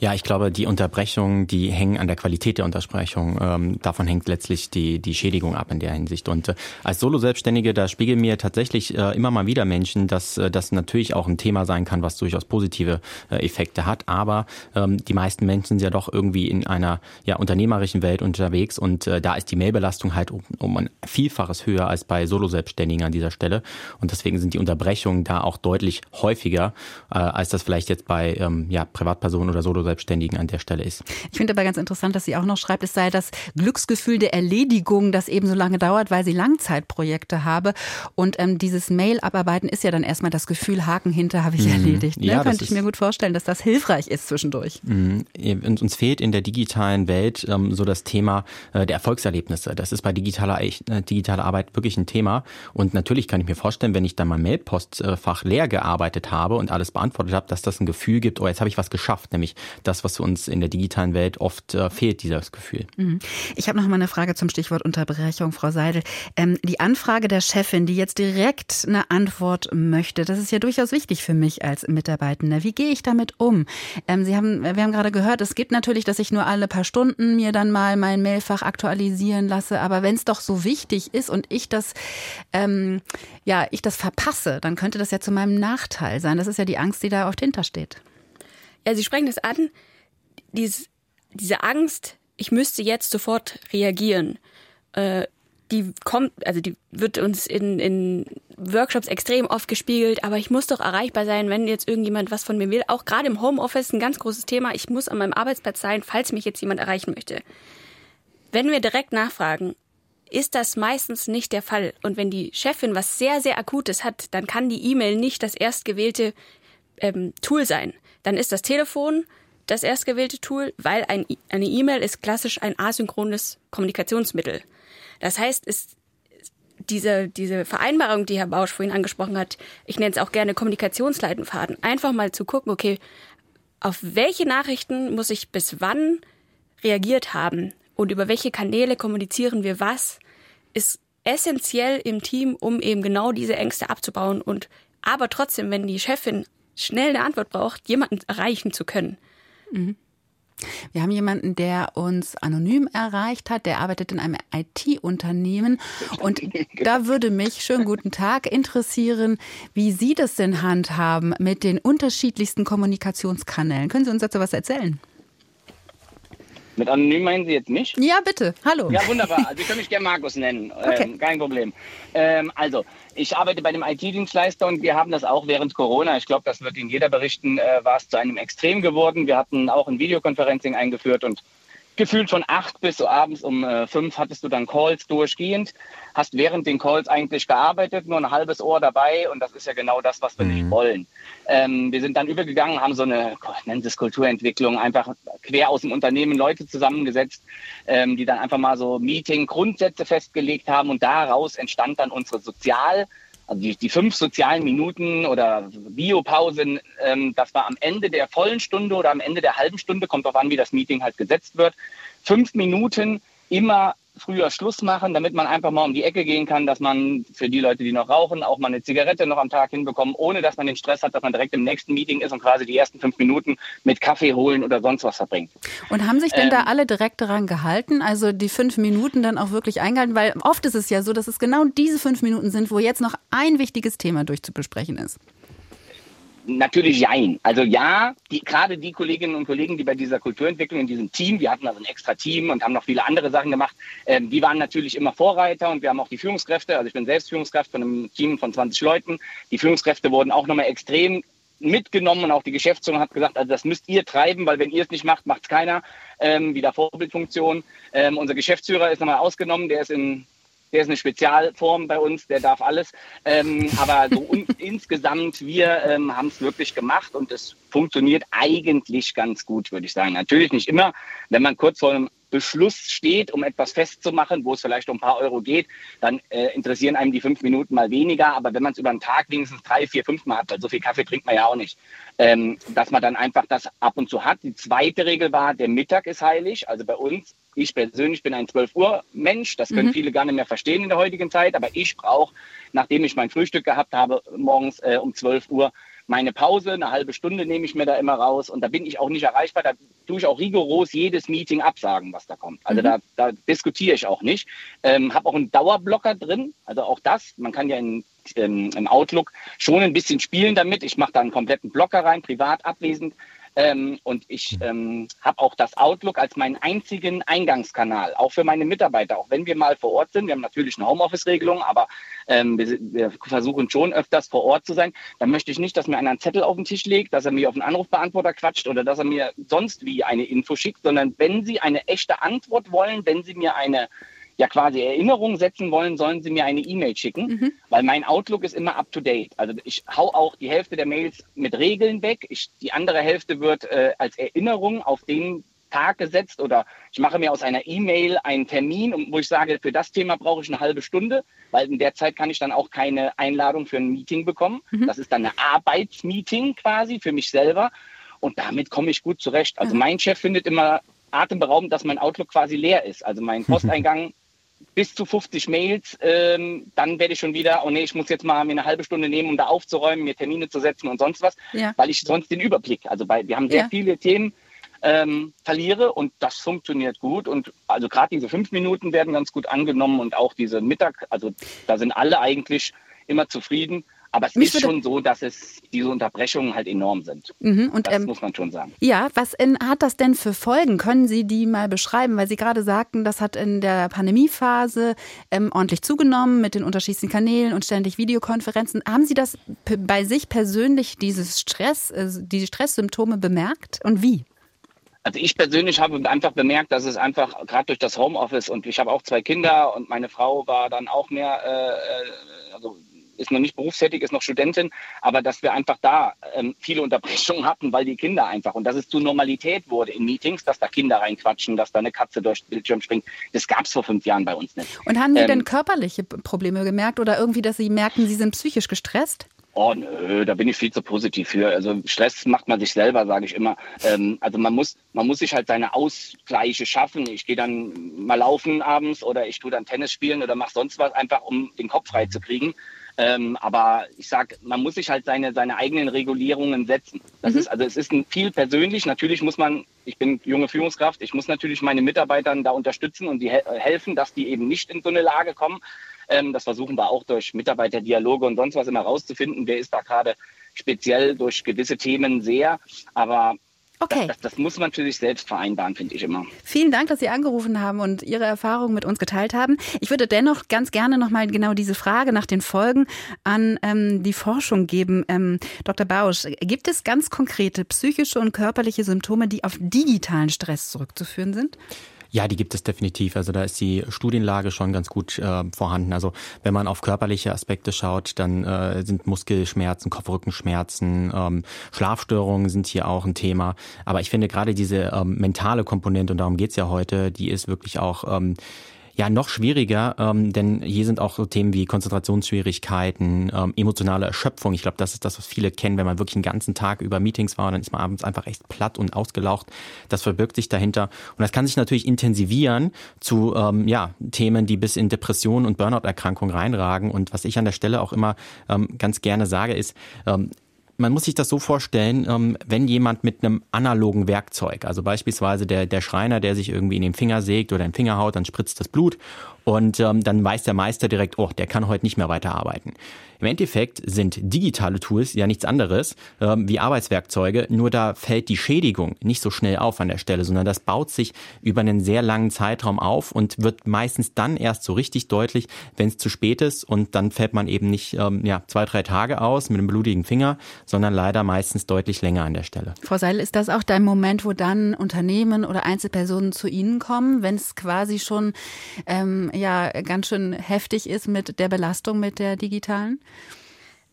Ja, ich glaube, die Unterbrechungen, die hängen an der Qualität der Unterbrechung. Ähm, davon hängt letztlich die, die Schädigung ab in der Hinsicht. Und äh, als Solo-Selbstständige, da spiegeln mir tatsächlich äh, immer mal wieder Menschen, dass äh, das natürlich auch ein Thema sein kann, was durchaus positive äh, Effekte hat. Aber ähm, die meisten Menschen sind ja doch irgendwie in einer ja, unternehmerischen Welt unterwegs und äh, da ist die Mailbelastung halt um, um ein Vielfaches höher als bei Solo-Selbstständigen an dieser Stelle. Und deswegen sind die Unterbrechungen da auch deutlich häufiger, äh, als das vielleicht jetzt bei ähm, ja, Privatpersonen oder Solo Selbstständigen an der Stelle ist. Ich finde aber ganz interessant, dass sie auch noch schreibt, es sei das Glücksgefühl der Erledigung, das eben so lange dauert, weil sie Langzeitprojekte habe. Und ähm, dieses Mail-Abarbeiten ist ja dann erstmal das Gefühl, Haken hinter habe ich mhm. erledigt. Ne? Ja, Könnte ich mir gut vorstellen, dass das hilfreich ist zwischendurch. Mhm. Uns fehlt in der digitalen Welt ähm, so das Thema äh, der Erfolgserlebnisse. Das ist bei digitaler, äh, digitaler Arbeit wirklich ein Thema. Und natürlich kann ich mir vorstellen, wenn ich dann mein Mailpostfach leer gearbeitet habe und alles beantwortet habe, dass das ein Gefühl gibt, oh, jetzt habe ich was geschafft, nämlich das, was uns in der digitalen Welt oft äh, fehlt, dieses Gefühl. Mhm. Ich habe noch mal eine Frage zum Stichwort Unterbrechung, Frau Seidel. Ähm, die Anfrage der Chefin, die jetzt direkt eine Antwort möchte, das ist ja durchaus wichtig für mich als Mitarbeitender. Wie gehe ich damit um? Ähm, Sie haben, wir haben gerade gehört, es gibt natürlich, dass ich nur alle paar Stunden mir dann mal mein Mailfach aktualisieren lasse. Aber wenn es doch so wichtig ist und ich das, ähm, ja, ich das verpasse, dann könnte das ja zu meinem Nachteil sein. Das ist ja die Angst, die da auf dahinter steht. Ja, Sie sprechen das an. Dies, diese Angst, ich müsste jetzt sofort reagieren, äh, die kommt, also die wird uns in, in Workshops extrem oft gespiegelt, aber ich muss doch erreichbar sein, wenn jetzt irgendjemand was von mir will. Auch gerade im Homeoffice ein ganz großes Thema. Ich muss an meinem Arbeitsplatz sein, falls mich jetzt jemand erreichen möchte. Wenn wir direkt nachfragen, ist das meistens nicht der Fall. Und wenn die Chefin was sehr, sehr Akutes hat, dann kann die E-Mail nicht das erstgewählte ähm, Tool sein. Dann ist das Telefon das erstgewählte Tool, weil ein, eine E-Mail ist klassisch ein asynchrones Kommunikationsmittel. Das heißt, es, diese, diese Vereinbarung, die Herr Bausch vorhin angesprochen hat, ich nenne es auch gerne Kommunikationsleitenfaden, einfach mal zu gucken, okay, auf welche Nachrichten muss ich bis wann reagiert haben und über welche Kanäle kommunizieren wir was, ist essentiell im Team, um eben genau diese Ängste abzubauen und aber trotzdem, wenn die Chefin schnell eine Antwort braucht, jemanden erreichen zu können. Mhm. Wir haben jemanden, der uns anonym erreicht hat, der arbeitet in einem IT-Unternehmen. Und da würde mich, schönen guten Tag, interessieren, wie Sie das denn handhaben mit den unterschiedlichsten Kommunikationskanälen. Können Sie uns dazu was erzählen? Mit anonym meinen Sie jetzt mich? Ja, bitte. Hallo. Ja, wunderbar. Also, Sie können mich gerne Markus nennen. Okay. Ähm, kein Problem. Ähm, also, ich arbeite bei einem IT-Dienstleister und wir haben das auch während Corona. Ich glaube, das wird Ihnen jeder berichten, äh, war es zu einem Extrem geworden. Wir hatten auch ein Videoconferencing eingeführt und gefühlt von acht bis so abends um äh, fünf hattest du dann Calls durchgehend, hast während den Calls eigentlich gearbeitet, nur ein halbes Ohr dabei und das ist ja genau das, was wir mhm. nicht wollen. Ähm, wir sind dann übergegangen, haben so eine, nennt es Kulturentwicklung, einfach quer aus dem Unternehmen Leute zusammengesetzt, ähm, die dann einfach mal so Meeting-Grundsätze festgelegt haben und daraus entstand dann unsere Sozial- also die, die fünf sozialen Minuten oder Biopausen, ähm, das war am Ende der vollen Stunde oder am Ende der halben Stunde, kommt darauf an, wie das Meeting halt gesetzt wird. Fünf Minuten immer früher Schluss machen, damit man einfach mal um die Ecke gehen kann, dass man für die Leute, die noch rauchen, auch mal eine Zigarette noch am Tag hinbekommen, ohne dass man den Stress hat, dass man direkt im nächsten Meeting ist und quasi die ersten fünf Minuten mit Kaffee holen oder sonst was verbringt. Und haben sich denn ähm, da alle direkt daran gehalten, also die fünf Minuten dann auch wirklich eingehalten? Weil oft ist es ja so, dass es genau diese fünf Minuten sind, wo jetzt noch ein wichtiges Thema durchzubesprechen ist. Natürlich jein. Also ja, die, gerade die Kolleginnen und Kollegen, die bei dieser Kulturentwicklung in diesem Team, wir hatten also ein extra Team und haben noch viele andere Sachen gemacht, ähm, die waren natürlich immer Vorreiter und wir haben auch die Führungskräfte, also ich bin selbst Führungskraft von einem Team von 20 Leuten. Die Führungskräfte wurden auch nochmal extrem mitgenommen und auch die Geschäftsführung hat gesagt, also das müsst ihr treiben, weil wenn ihr es nicht macht, macht es keiner. Ähm, wieder Vorbildfunktion. Ähm, unser Geschäftsführer ist nochmal ausgenommen, der ist in der ist eine Spezialform bei uns, der darf alles. Ähm, aber so insgesamt, wir ähm, haben es wirklich gemacht und es funktioniert eigentlich ganz gut, würde ich sagen. Natürlich nicht immer, wenn man kurz vor einem Beschluss steht, um etwas festzumachen, wo es vielleicht um ein paar Euro geht, dann äh, interessieren einem die fünf Minuten mal weniger. Aber wenn man es über einen Tag wenigstens drei, vier, fünf Mal hat, weil so viel Kaffee trinkt man ja auch nicht, ähm, dass man dann einfach das ab und zu hat. Die zweite Regel war, der Mittag ist heilig. Also bei uns ich persönlich bin ein 12 Uhr Mensch. Das können mhm. viele gar nicht mehr verstehen in der heutigen Zeit. Aber ich brauche, nachdem ich mein Frühstück gehabt habe, morgens äh, um 12 Uhr meine Pause. Eine halbe Stunde nehme ich mir da immer raus. Und da bin ich auch nicht erreichbar. Da tue ich auch rigoros jedes Meeting absagen, was da kommt. Also mhm. da, da diskutiere ich auch nicht. Ähm, habe auch einen Dauerblocker drin. Also auch das. Man kann ja in ähm, im Outlook schon ein bisschen spielen damit. Ich mache da einen kompletten Blocker rein, privat abwesend. Ähm, und ich hm. ähm, habe auch das Outlook als meinen einzigen Eingangskanal, auch für meine Mitarbeiter. Auch wenn wir mal vor Ort sind, wir haben natürlich eine Homeoffice-Regelung, aber ähm, wir, wir, versuchen schon öfters vor Ort zu sein. Dann möchte ich nicht, dass mir einer einen Zettel auf den Tisch legt, dass er mir auf einen Anrufbeantworter quatscht oder dass er mir sonst wie eine Info schickt, sondern wenn Sie eine echte Antwort wollen, wenn Sie mir eine ja quasi Erinnerungen setzen wollen, sollen sie mir eine E-Mail schicken, mhm. weil mein Outlook ist immer up to date. Also ich hau auch die Hälfte der Mails mit Regeln weg. Ich, die andere Hälfte wird äh, als Erinnerung auf den Tag gesetzt oder ich mache mir aus einer E-Mail einen Termin, wo ich sage, für das Thema brauche ich eine halbe Stunde, weil in der Zeit kann ich dann auch keine Einladung für ein Meeting bekommen. Mhm. Das ist dann eine Arbeitsmeeting quasi für mich selber und damit komme ich gut zurecht. Also mhm. mein Chef findet immer atemberaubend, dass mein Outlook quasi leer ist. Also mein Posteingang bis zu 50 Mails, ähm, dann werde ich schon wieder, oh nee, ich muss jetzt mal mir eine halbe Stunde nehmen, um da aufzuräumen, mir Termine zu setzen und sonst was, ja. weil ich sonst den Überblick, also bei, wir haben sehr ja. viele Themen, ähm, verliere und das funktioniert gut und also gerade diese fünf Minuten werden ganz gut angenommen und auch diese Mittag, also da sind alle eigentlich immer zufrieden. Aber es Mich ist schon so, dass es diese Unterbrechungen halt enorm sind. Mhm, und, das ähm, muss man schon sagen. Ja, was in, hat das denn für Folgen? Können Sie die mal beschreiben? Weil Sie gerade sagten, das hat in der Pandemiephase ähm, ordentlich zugenommen mit den unterschiedlichen Kanälen und ständig Videokonferenzen. Haben Sie das bei sich persönlich, dieses Stress, äh, diese Stresssymptome bemerkt und wie? Also ich persönlich habe einfach bemerkt, dass es einfach gerade durch das Homeoffice und ich habe auch zwei Kinder und meine Frau war dann auch mehr, äh, äh also ist noch nicht berufstätig, ist noch Studentin, aber dass wir einfach da ähm, viele Unterbrechungen hatten, weil die Kinder einfach und dass es zur Normalität wurde in Meetings, dass da Kinder reinquatschen, dass da eine Katze durchs Bildschirm springt. Das gab es vor fünf Jahren bei uns nicht. Und haben Sie ähm, denn körperliche Probleme gemerkt oder irgendwie, dass Sie merken, Sie sind psychisch gestresst? Oh nö, da bin ich viel zu positiv für. Also Stress macht man sich selber, sage ich immer. Ähm, also man muss, man muss sich halt seine Ausgleiche schaffen. Ich gehe dann mal laufen abends oder ich tue dann Tennis spielen oder mache sonst was, einfach um den Kopf frei zu kriegen. Ähm, aber ich sag, man muss sich halt seine, seine eigenen Regulierungen setzen. Das mhm. ist, also es ist ein viel persönlich. Natürlich muss man, ich bin junge Führungskraft, ich muss natürlich meine Mitarbeitern da unterstützen und die he helfen, dass die eben nicht in so eine Lage kommen. Ähm, das versuchen wir auch durch Mitarbeiterdialoge und sonst was immer rauszufinden. Wer ist da gerade speziell durch gewisse Themen sehr. Aber Okay. Das, das, das, muss man für sich selbst vereinbaren, finde ich immer. Vielen Dank, dass Sie angerufen haben und Ihre Erfahrungen mit uns geteilt haben. Ich würde dennoch ganz gerne nochmal genau diese Frage nach den Folgen an ähm, die Forschung geben. Ähm, Dr. Bausch, gibt es ganz konkrete psychische und körperliche Symptome, die auf digitalen Stress zurückzuführen sind? Ja, die gibt es definitiv. Also da ist die Studienlage schon ganz gut äh, vorhanden. Also wenn man auf körperliche Aspekte schaut, dann äh, sind Muskelschmerzen, Kopfrückenschmerzen, ähm, Schlafstörungen sind hier auch ein Thema. Aber ich finde gerade diese ähm, mentale Komponente, und darum geht's ja heute, die ist wirklich auch ähm, ja, noch schwieriger, ähm, denn hier sind auch so Themen wie Konzentrationsschwierigkeiten, ähm, emotionale Erschöpfung. Ich glaube, das ist das, was viele kennen, wenn man wirklich einen ganzen Tag über Meetings war, dann ist man abends einfach echt platt und ausgelaucht. Das verbirgt sich dahinter. Und das kann sich natürlich intensivieren zu ähm, ja, Themen, die bis in Depressionen und Burnout-Erkrankungen reinragen. Und was ich an der Stelle auch immer ähm, ganz gerne sage, ist, ähm, man muss sich das so vorstellen, ähm, wenn jemand mit einem analogen Werkzeug, also beispielsweise der, der Schreiner, der sich irgendwie in den Finger sägt oder in den Finger haut, dann spritzt das Blut und ähm, dann weiß der Meister direkt, oh, der kann heute nicht mehr weiterarbeiten. Im Endeffekt sind digitale Tools ja nichts anderes ähm, wie Arbeitswerkzeuge, nur da fällt die Schädigung nicht so schnell auf an der Stelle, sondern das baut sich über einen sehr langen Zeitraum auf und wird meistens dann erst so richtig deutlich, wenn es zu spät ist und dann fällt man eben nicht ähm, ja, zwei, drei Tage aus mit einem blutigen Finger, sondern leider meistens deutlich länger an der Stelle. Frau Seil, ist das auch dein Moment, wo dann Unternehmen oder Einzelpersonen zu Ihnen kommen, wenn es quasi schon ähm, ja ganz schön heftig ist mit der Belastung mit der digitalen?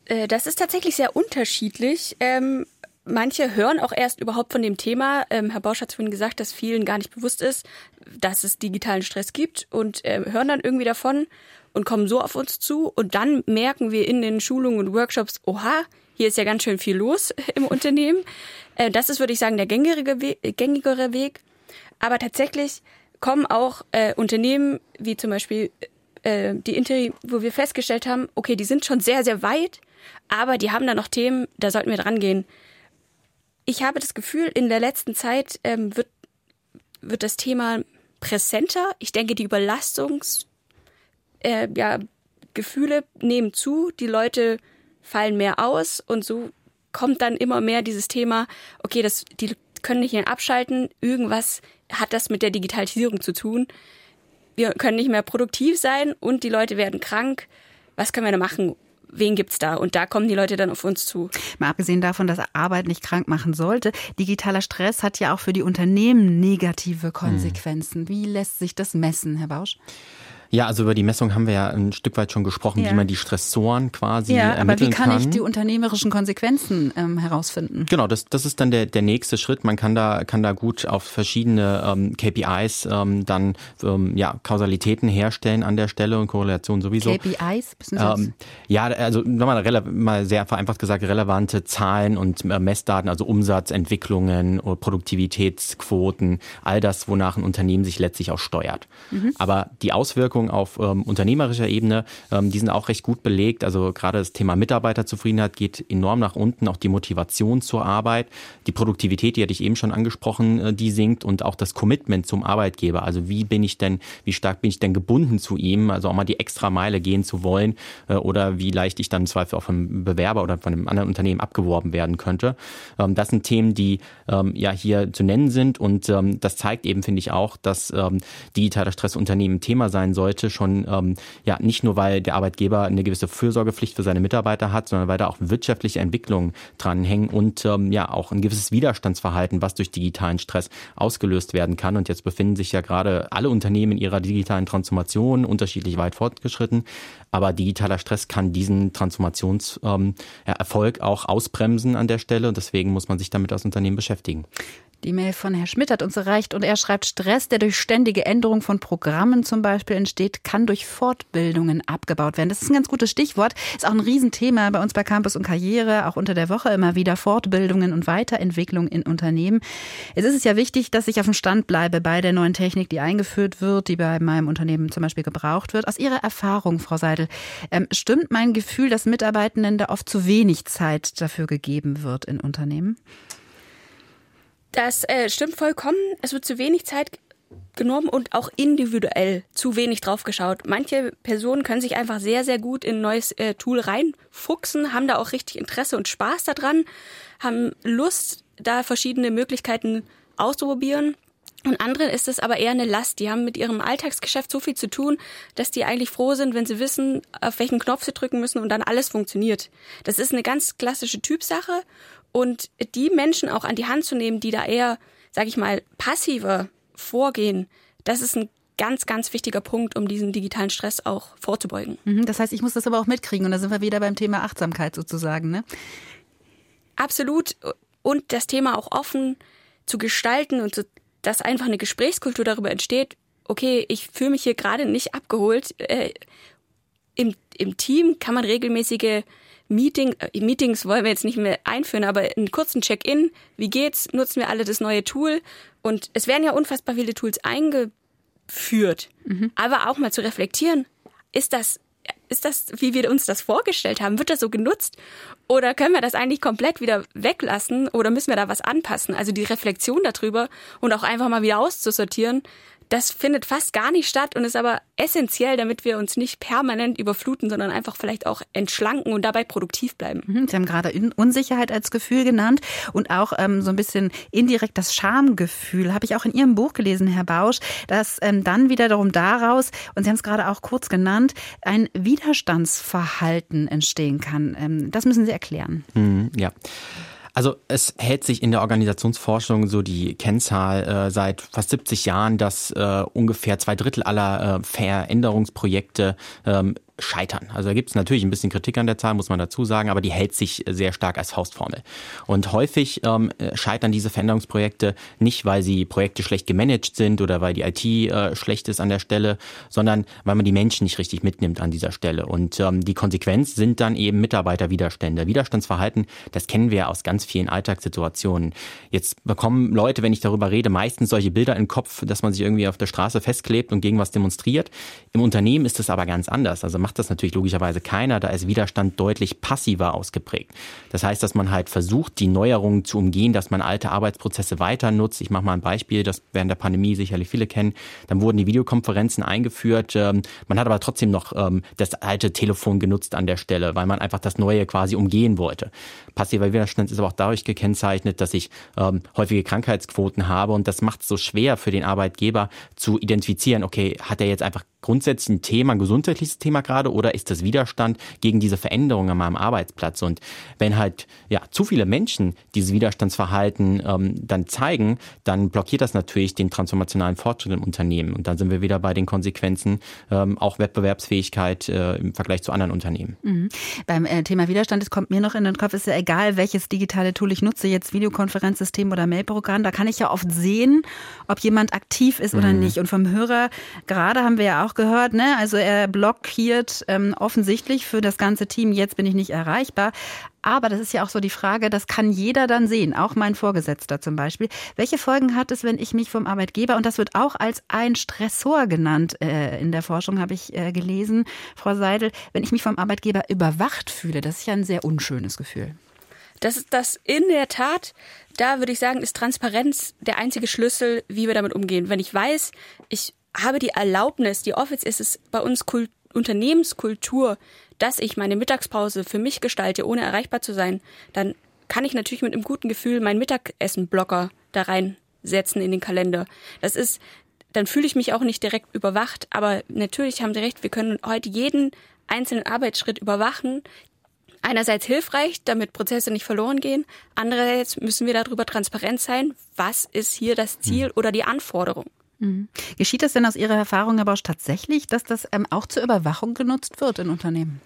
Äh, das ist tatsächlich sehr unterschiedlich. Ähm, manche hören auch erst überhaupt von dem Thema. Ähm, Herr Bausch hat vorhin gesagt, dass vielen gar nicht bewusst ist, dass es digitalen Stress gibt und äh, hören dann irgendwie davon und kommen so auf uns zu. Und dann merken wir in den Schulungen und Workshops, oha, hier ist ja ganz schön viel los im Unternehmen. Äh, das ist, würde ich sagen, der gängigere Weg, gängigere Weg. Aber tatsächlich kommen auch äh, Unternehmen wie zum Beispiel äh, die Interi, wo wir festgestellt haben, okay, die sind schon sehr, sehr weit, aber die haben da noch Themen, da sollten wir dran gehen. Ich habe das Gefühl, in der letzten Zeit ähm, wird, wird das Thema präsenter. Ich denke, die Überlastungs, äh, ja, Gefühle nehmen zu, die Leute fallen mehr aus und so kommt dann immer mehr dieses Thema, okay, das, die können nicht mehr abschalten, irgendwas hat das mit der Digitalisierung zu tun. Wir können nicht mehr produktiv sein und die Leute werden krank. Was können wir da machen? wen gibt's da? Und da kommen die Leute dann auf uns zu. Mal abgesehen davon, dass Arbeit nicht krank machen sollte, digitaler Stress hat ja auch für die Unternehmen negative Konsequenzen. Hm. Wie lässt sich das messen, Herr Bausch? Ja, also über die Messung haben wir ja ein Stück weit schon gesprochen, ja. wie man die Stressoren quasi ja, ermitteln kann. aber wie kann, ich die unternehmerischen Konsequenzen ähm, herausfinden? Genau, das, das ist dann der, der nächste Schritt. Man kann da, kann da gut auf verschiedene ähm, KPIs ähm, dann ähm, ja, Kausalitäten herstellen an der Stelle und Korrelation sowieso. KPIs? Ähm, ja, also nochmal mal sehr vereinfacht gesagt, relevante Zahlen und äh, Messdaten, also Umsatzentwicklungen, Produktivitätsquoten, all das, wonach ein Unternehmen sich letztlich auch steuert. Mhm. Aber die Auswirkungen Auswirkungen auf ähm, unternehmerischer Ebene, ähm, die sind auch recht gut belegt. Also gerade das Thema Mitarbeiterzufriedenheit geht enorm nach unten, auch die Motivation zur Arbeit, die Produktivität, die hatte ich eben schon angesprochen, äh, die sinkt und auch das Commitment zum Arbeitgeber. Also wie bin ich denn, wie stark bin ich denn gebunden zu ihm, also auch mal die extra Meile gehen zu wollen äh, oder wie leicht ich dann im Zweifel auch einem Bewerber oder von einem anderen Unternehmen abgeworben werden könnte. Ähm, das sind Themen, die ähm, ja hier zu nennen sind und ähm, das zeigt eben, finde ich auch, dass ähm, digitaler Stress Unternehmen Thema sein soll sollte, schon ähm, ja nicht nur, weil der Arbeitgeber eine gewisse Fürsorgepflicht für seine Mitarbeiter hat, sondern weil da auch wirtschaftliche Entwicklungen dranhängen und ähm, ja auch ein gewisses Widerstandsverhalten, was durch digitalen Stress ausgelöst werden kann. Und jetzt befinden sich ja gerade alle Unternehmen in ihrer digitalen Transformation unterschiedlich weit fortgeschritten. Aber digitaler Stress kann diesen Transformationserfolg ähm, auch ausbremsen an der Stelle. Und deswegen muss man sich damit als Unternehmen beschäftigen. Die Mail von Herrn Schmidt hat uns erreicht und er schreibt, Stress, der durch ständige Änderung von Programmen zum Beispiel entsteht, kann durch Fortbildungen abgebaut werden. Das ist ein ganz gutes Stichwort. Ist auch ein Riesenthema bei uns bei Campus und Karriere, auch unter der Woche immer wieder Fortbildungen und Weiterentwicklung in Unternehmen. Es ist ja wichtig, dass ich auf dem Stand bleibe bei der neuen Technik, die eingeführt wird, die bei meinem Unternehmen zum Beispiel gebraucht wird. Aus Ihrer Erfahrung, Frau Seidel, ähm, stimmt mein Gefühl, dass Mitarbeitenden da oft zu wenig Zeit dafür gegeben wird in Unternehmen? Das äh, stimmt vollkommen. Es wird zu wenig Zeit genommen und auch individuell zu wenig drauf geschaut. Manche Personen können sich einfach sehr, sehr gut in ein neues äh, Tool reinfuchsen, haben da auch richtig Interesse und Spaß daran, haben Lust, da verschiedene Möglichkeiten auszuprobieren. Und anderen ist es aber eher eine Last. Die haben mit ihrem Alltagsgeschäft so viel zu tun, dass die eigentlich froh sind, wenn sie wissen, auf welchen Knopf sie drücken müssen und dann alles funktioniert. Das ist eine ganz klassische Typsache und die Menschen auch an die Hand zu nehmen, die da eher, sag ich mal, passiver vorgehen, das ist ein ganz, ganz wichtiger Punkt, um diesen digitalen Stress auch vorzubeugen. Mhm, das heißt, ich muss das aber auch mitkriegen und da sind wir wieder beim Thema Achtsamkeit sozusagen, ne? Absolut. Und das Thema auch offen zu gestalten und so, dass einfach eine Gesprächskultur darüber entsteht, okay, ich fühle mich hier gerade nicht abgeholt. Äh, im, Im Team kann man regelmäßige Meeting, äh, Meetings wollen wir jetzt nicht mehr einführen, aber einen kurzen Check-in. Wie geht's? Nutzen wir alle das neue Tool? Und es werden ja unfassbar viele Tools eingeführt. Mhm. Aber auch mal zu reflektieren, ist das, ist das, wie wir uns das vorgestellt haben? Wird das so genutzt? Oder können wir das eigentlich komplett wieder weglassen? Oder müssen wir da was anpassen? Also die Reflexion darüber und auch einfach mal wieder auszusortieren, das findet fast gar nicht statt und ist aber essentiell, damit wir uns nicht permanent überfluten, sondern einfach vielleicht auch entschlanken und dabei produktiv bleiben. Mhm, Sie haben gerade Unsicherheit als Gefühl genannt und auch ähm, so ein bisschen indirekt das Schamgefühl. Habe ich auch in Ihrem Buch gelesen, Herr Bausch, dass ähm, dann wiederum daraus, und Sie haben es gerade auch kurz genannt, ein Widerstandsverhalten entstehen kann. Ähm, das müssen Sie erklären. Mhm, ja. Also es hält sich in der Organisationsforschung so die Kennzahl äh, seit fast 70 Jahren, dass äh, ungefähr zwei Drittel aller äh, Veränderungsprojekte ähm, scheitern. Also da gibt es natürlich ein bisschen Kritik an der Zahl, muss man dazu sagen, aber die hält sich sehr stark als Faustformel. Und häufig ähm, scheitern diese Veränderungsprojekte nicht, weil sie Projekte schlecht gemanagt sind oder weil die IT äh, schlecht ist an der Stelle, sondern weil man die Menschen nicht richtig mitnimmt an dieser Stelle. Und ähm, die Konsequenz sind dann eben Mitarbeiterwiderstände. Widerstandsverhalten, das kennen wir aus ganz vielen Alltagssituationen. Jetzt bekommen Leute, wenn ich darüber rede, meistens solche Bilder im Kopf, dass man sich irgendwie auf der Straße festklebt und gegen was demonstriert. Im Unternehmen ist es aber ganz anders. Also macht das natürlich logischerweise keiner, da ist Widerstand deutlich passiver ausgeprägt. Das heißt, dass man halt versucht, die Neuerungen zu umgehen, dass man alte Arbeitsprozesse weiter nutzt. Ich mache mal ein Beispiel, das während der Pandemie sicherlich viele kennen. Dann wurden die Videokonferenzen eingeführt. Ähm, man hat aber trotzdem noch ähm, das alte Telefon genutzt an der Stelle, weil man einfach das Neue quasi umgehen wollte. Passiver Widerstand ist aber auch dadurch gekennzeichnet, dass ich ähm, häufige Krankheitsquoten habe und das macht es so schwer für den Arbeitgeber zu identifizieren, okay, hat er jetzt einfach grundsätzlich ein Thema, ein gesundheitliches Thema gerade oder ist das Widerstand gegen diese Veränderungen an meinem Arbeitsplatz? Und wenn halt ja zu viele Menschen dieses Widerstandsverhalten ähm, dann zeigen, dann blockiert das natürlich den transformationalen Fortschritt im Unternehmen. Und dann sind wir wieder bei den Konsequenzen ähm, auch Wettbewerbsfähigkeit äh, im Vergleich zu anderen Unternehmen. Mhm. Beim äh, Thema Widerstand, es kommt mir noch in den Kopf, ist ja egal, welches digitale Tool ich nutze, jetzt Videokonferenzsystem oder Mailprogramm, da kann ich ja oft sehen, ob jemand aktiv ist oder mhm. nicht. Und vom Hörer, gerade haben wir ja auch gehört, ne? Also er blockiert ähm, offensichtlich für das ganze Team, jetzt bin ich nicht erreichbar. Aber das ist ja auch so die Frage, das kann jeder dann sehen, auch mein Vorgesetzter zum Beispiel. Welche Folgen hat es, wenn ich mich vom Arbeitgeber, und das wird auch als ein Stressor genannt äh, in der Forschung, habe ich äh, gelesen, Frau Seidel, wenn ich mich vom Arbeitgeber überwacht fühle, das ist ja ein sehr unschönes Gefühl. Das ist das in der Tat. Da würde ich sagen, ist Transparenz der einzige Schlüssel, wie wir damit umgehen. Wenn ich weiß, ich habe die Erlaubnis, die Office ist es bei uns Kult Unternehmenskultur, dass ich meine Mittagspause für mich gestalte, ohne erreichbar zu sein, dann kann ich natürlich mit einem guten Gefühl meinen Mittagessen-Blocker da reinsetzen in den Kalender. Das ist dann fühle ich mich auch nicht direkt überwacht. Aber natürlich haben Sie recht, wir können heute jeden einzelnen Arbeitsschritt überwachen. Einerseits hilfreich, damit Prozesse nicht verloren gehen. Andererseits müssen wir darüber transparent sein. Was ist hier das Ziel oder die Anforderung? Mhm. Geschieht das denn aus Ihrer Erfahrung, Herr Bausch, tatsächlich, dass das ähm, auch zur Überwachung genutzt wird in Unternehmen?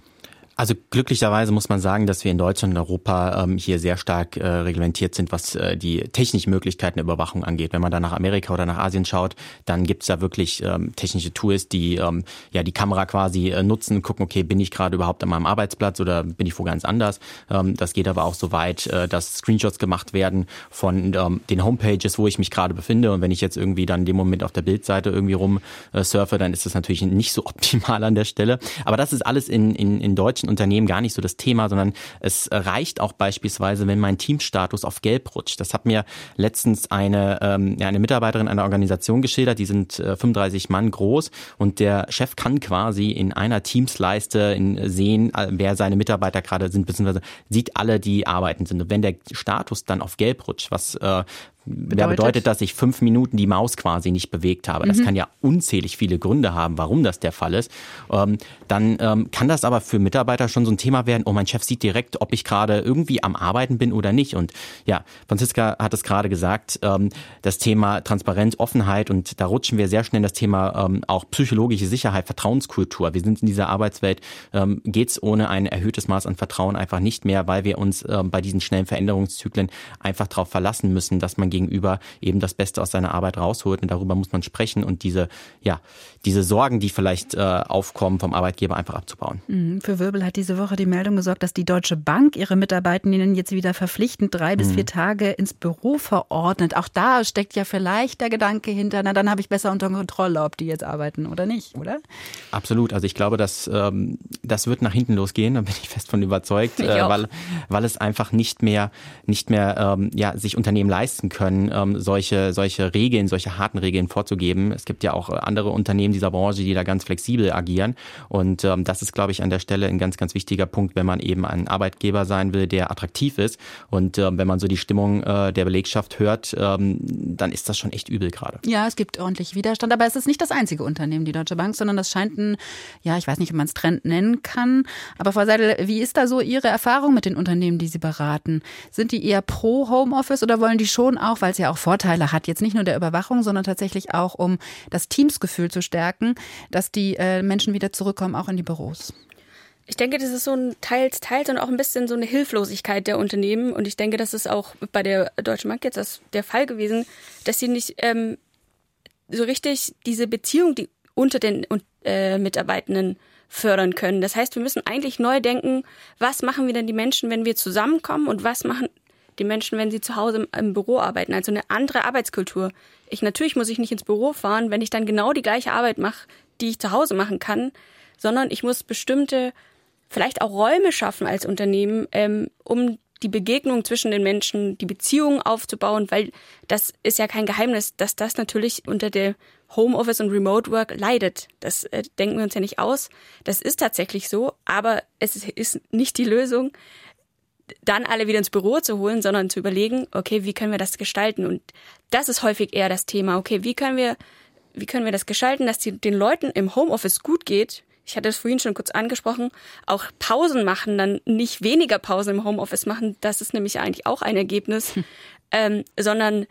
Also glücklicherweise muss man sagen, dass wir in Deutschland und Europa ähm, hier sehr stark äh, reglementiert sind, was äh, die technischen Möglichkeiten der Überwachung angeht. Wenn man da nach Amerika oder nach Asien schaut, dann gibt es da wirklich ähm, technische Tools, die ähm, ja die Kamera quasi äh, nutzen, gucken, okay, bin ich gerade überhaupt an meinem Arbeitsplatz oder bin ich wo ganz anders. Ähm, das geht aber auch so weit, äh, dass Screenshots gemacht werden von ähm, den Homepages, wo ich mich gerade befinde. Und wenn ich jetzt irgendwie dann in dem Moment auf der Bildseite irgendwie rum äh, surfe, dann ist das natürlich nicht so optimal an der Stelle. Aber das ist alles in, in, in deutschen Unternehmen gar nicht so das Thema, sondern es reicht auch beispielsweise, wenn mein Teamstatus auf Gelb rutscht. Das hat mir letztens eine, ähm, ja, eine Mitarbeiterin einer Organisation geschildert, die sind äh, 35 Mann groß und der Chef kann quasi in einer Teamsleiste in, sehen, äh, wer seine Mitarbeiter gerade sind, beziehungsweise sieht alle, die arbeiten sind. Und wenn der Status dann auf Gelb rutscht, was äh, Bedeutet? Der bedeutet, dass ich fünf Minuten die Maus quasi nicht bewegt habe. Das mhm. kann ja unzählig viele Gründe haben, warum das der Fall ist. Ähm, dann ähm, kann das aber für Mitarbeiter schon so ein Thema werden, oh, mein Chef sieht direkt, ob ich gerade irgendwie am Arbeiten bin oder nicht. Und ja, Franziska hat es gerade gesagt, ähm, das Thema Transparenz, Offenheit und da rutschen wir sehr schnell in das Thema ähm, auch psychologische Sicherheit, Vertrauenskultur. Wir sind in dieser Arbeitswelt, ähm, geht es ohne ein erhöhtes Maß an Vertrauen einfach nicht mehr, weil wir uns ähm, bei diesen schnellen Veränderungszyklen einfach darauf verlassen müssen, dass man gegenüber eben das Beste aus seiner Arbeit rausholt. Und darüber muss man sprechen und diese, ja, diese Sorgen, die vielleicht äh, aufkommen vom Arbeitgeber, einfach abzubauen. Mhm. Für Wirbel hat diese Woche die Meldung gesorgt, dass die Deutsche Bank ihre Mitarbeitenden jetzt wieder verpflichtend drei bis mhm. vier Tage ins Büro verordnet. Auch da steckt ja vielleicht der Gedanke hinter, na dann habe ich besser unter Kontrolle, ob die jetzt arbeiten oder nicht, oder? Absolut. Also ich glaube, dass ähm, das wird nach hinten losgehen, da bin ich fest von überzeugt, äh, weil, weil es einfach nicht mehr, nicht mehr ähm, ja, sich Unternehmen leisten können können, ähm, solche, solche Regeln, solche harten Regeln vorzugeben. Es gibt ja auch andere Unternehmen dieser Branche, die da ganz flexibel agieren. Und ähm, das ist, glaube ich, an der Stelle ein ganz, ganz wichtiger Punkt, wenn man eben ein Arbeitgeber sein will, der attraktiv ist. Und ähm, wenn man so die Stimmung äh, der Belegschaft hört, ähm, dann ist das schon echt übel gerade. Ja, es gibt ordentlich Widerstand, aber es ist nicht das einzige Unternehmen, die Deutsche Bank, sondern das scheint ein, ja, ich weiß nicht, ob man es Trend nennen kann. Aber Frau Seidel, wie ist da so Ihre Erfahrung mit den Unternehmen, die Sie beraten? Sind die eher pro Homeoffice oder wollen die schon auch auch, weil es ja auch Vorteile hat, jetzt nicht nur der Überwachung, sondern tatsächlich auch, um das Teamsgefühl zu stärken, dass die äh, Menschen wieder zurückkommen, auch in die Büros. Ich denke, das ist so ein teils, teils und auch ein bisschen so eine Hilflosigkeit der Unternehmen. Und ich denke, das ist auch bei der Deutschen Bank jetzt das, der Fall gewesen, dass sie nicht ähm, so richtig diese Beziehung, die unter den äh, Mitarbeitenden fördern können. Das heißt, wir müssen eigentlich neu denken, was machen wir denn die Menschen, wenn wir zusammenkommen und was machen die Menschen, wenn sie zu Hause im, im, Büro arbeiten. Also eine andere Arbeitskultur. Ich natürlich muss ich nicht ins Büro fahren, wenn ich dann genau die gleiche Arbeit mache, die ich zu Hause machen kann, sondern ich muss bestimmte, vielleicht auch Räume schaffen als Unternehmen, ähm, um die Begegnung zwischen den Menschen, die Beziehungen aufzubauen, weil das ist ja kein Geheimnis, dass das natürlich unter der Homeoffice und Remote Work leidet. Das äh, denken wir uns ja nicht aus. Das ist tatsächlich so, aber es ist nicht die Lösung dann alle wieder ins Büro zu holen, sondern zu überlegen, okay, wie können wir das gestalten? Und das ist häufig eher das Thema. Okay, wie können wir, wie können wir das gestalten, dass die, den Leuten im Homeoffice gut geht? Ich hatte es vorhin schon kurz angesprochen, auch Pausen machen, dann nicht weniger Pausen im Homeoffice machen, das ist nämlich eigentlich auch ein Ergebnis, hm. ähm, sondern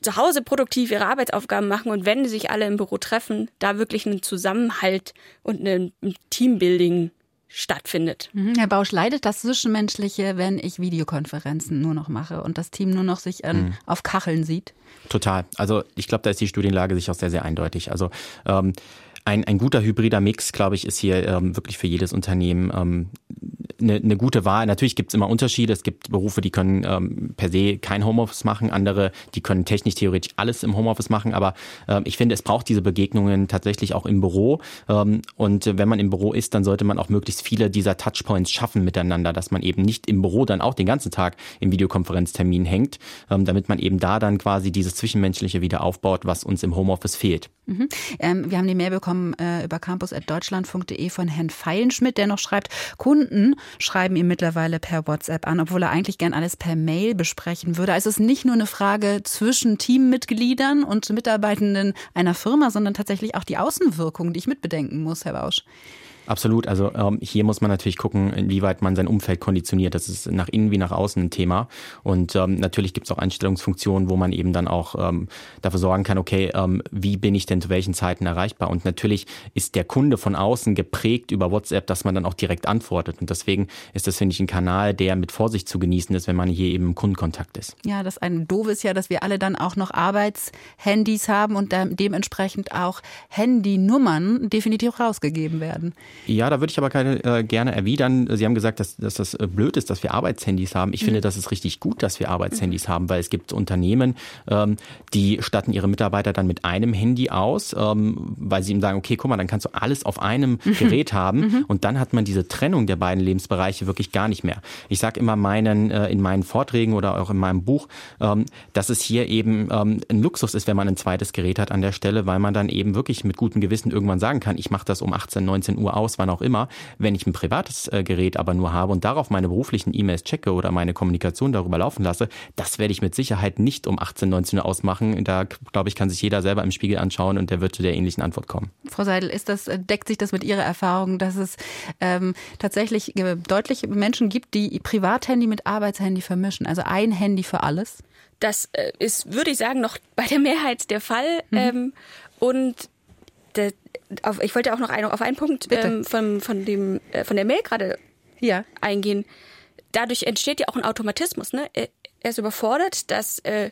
zu Hause produktiv ihre Arbeitsaufgaben machen und wenn sich alle im Büro treffen, da wirklich einen Zusammenhalt und ein Teambuilding stattfindet. Mhm. Herr Bausch, leidet das Zwischenmenschliche, wenn ich Videokonferenzen nur noch mache und das Team nur noch sich an, mhm. auf Kacheln sieht? Total. Also ich glaube, da ist die Studienlage sich auch sehr, sehr eindeutig. Also ähm, ein, ein guter hybrider Mix, glaube ich, ist hier ähm, wirklich für jedes Unternehmen ähm, eine, eine gute Wahl. Natürlich gibt es immer Unterschiede. Es gibt Berufe, die können ähm, per se kein Homeoffice machen, andere, die können technisch theoretisch alles im Homeoffice machen. Aber ähm, ich finde, es braucht diese Begegnungen tatsächlich auch im Büro. Ähm, und wenn man im Büro ist, dann sollte man auch möglichst viele dieser Touchpoints schaffen miteinander, dass man eben nicht im Büro dann auch den ganzen Tag im Videokonferenztermin hängt, ähm, damit man eben da dann quasi dieses Zwischenmenschliche wieder aufbaut, was uns im Homeoffice fehlt. Mhm. Ähm, wir haben die Mail bekommen äh, über campus.deutschlandfunk.de von Herrn Feilenschmidt, der noch schreibt, Kunden schreiben ihm mittlerweile per WhatsApp an, obwohl er eigentlich gern alles per Mail besprechen würde. Also es ist nicht nur eine Frage zwischen Teammitgliedern und Mitarbeitenden einer Firma, sondern tatsächlich auch die Außenwirkung, die ich mitbedenken muss, Herr Bausch. Absolut. Also ähm, hier muss man natürlich gucken, inwieweit man sein Umfeld konditioniert. Das ist nach innen wie nach außen ein Thema. Und ähm, natürlich gibt es auch Einstellungsfunktionen, wo man eben dann auch ähm, dafür sorgen kann, okay, ähm, wie bin ich denn zu welchen Zeiten erreichbar? Und natürlich ist der Kunde von außen geprägt über WhatsApp, dass man dann auch direkt antwortet. Und deswegen ist das, finde ich, ein Kanal, der mit Vorsicht zu genießen ist, wenn man hier eben im Kundenkontakt ist. Ja, das eine doof ist ja, dass wir alle dann auch noch Arbeitshandys haben und dementsprechend auch Handynummern definitiv rausgegeben werden. Ja, da würde ich aber keine, äh, gerne erwidern. Sie haben gesagt, dass, dass das äh, blöd ist, dass wir Arbeitshandys haben. Ich mhm. finde, das ist richtig gut, dass wir Arbeitshandys mhm. haben, weil es gibt Unternehmen, ähm, die statten ihre Mitarbeiter dann mit einem Handy aus, ähm, weil sie ihm sagen, okay, guck mal, dann kannst du alles auf einem mhm. Gerät haben mhm. und dann hat man diese Trennung der beiden Lebensbereiche wirklich gar nicht mehr. Ich sage immer meinen äh, in meinen Vorträgen oder auch in meinem Buch, ähm, dass es hier eben ähm, ein Luxus ist, wenn man ein zweites Gerät hat an der Stelle, weil man dann eben wirklich mit gutem Gewissen irgendwann sagen kann, ich mache das um 18, 19 Uhr aus aus, wann auch immer. Wenn ich ein privates äh, Gerät aber nur habe und darauf meine beruflichen E-Mails checke oder meine Kommunikation darüber laufen lasse, das werde ich mit Sicherheit nicht um 18, 19 Uhr ausmachen. Da, glaube ich, kann sich jeder selber im Spiegel anschauen und der wird zu der ähnlichen Antwort kommen. Frau Seidel, ist das, äh, deckt sich das mit Ihrer Erfahrung, dass es ähm, tatsächlich äh, deutlich Menschen gibt, die Privathandy mit Arbeitshandy vermischen? Also ein Handy für alles? Das ist, würde ich sagen, noch bei der Mehrheit der Fall. Mhm. Ähm, und der, auf, ich wollte auch noch ein, auf einen Punkt ähm, von, von, dem, äh, von der Mail gerade ja. eingehen. Dadurch entsteht ja auch ein Automatismus. Ne? Er, er ist überfordert, dass äh,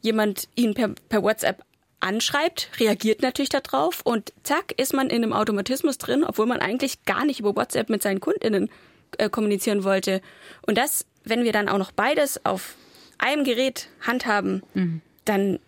jemand ihn per, per WhatsApp anschreibt, reagiert natürlich darauf und zack ist man in einem Automatismus drin, obwohl man eigentlich gar nicht über WhatsApp mit seinen KundInnen äh, kommunizieren wollte. Und das, wenn wir dann auch noch beides auf einem Gerät handhaben, mhm. dann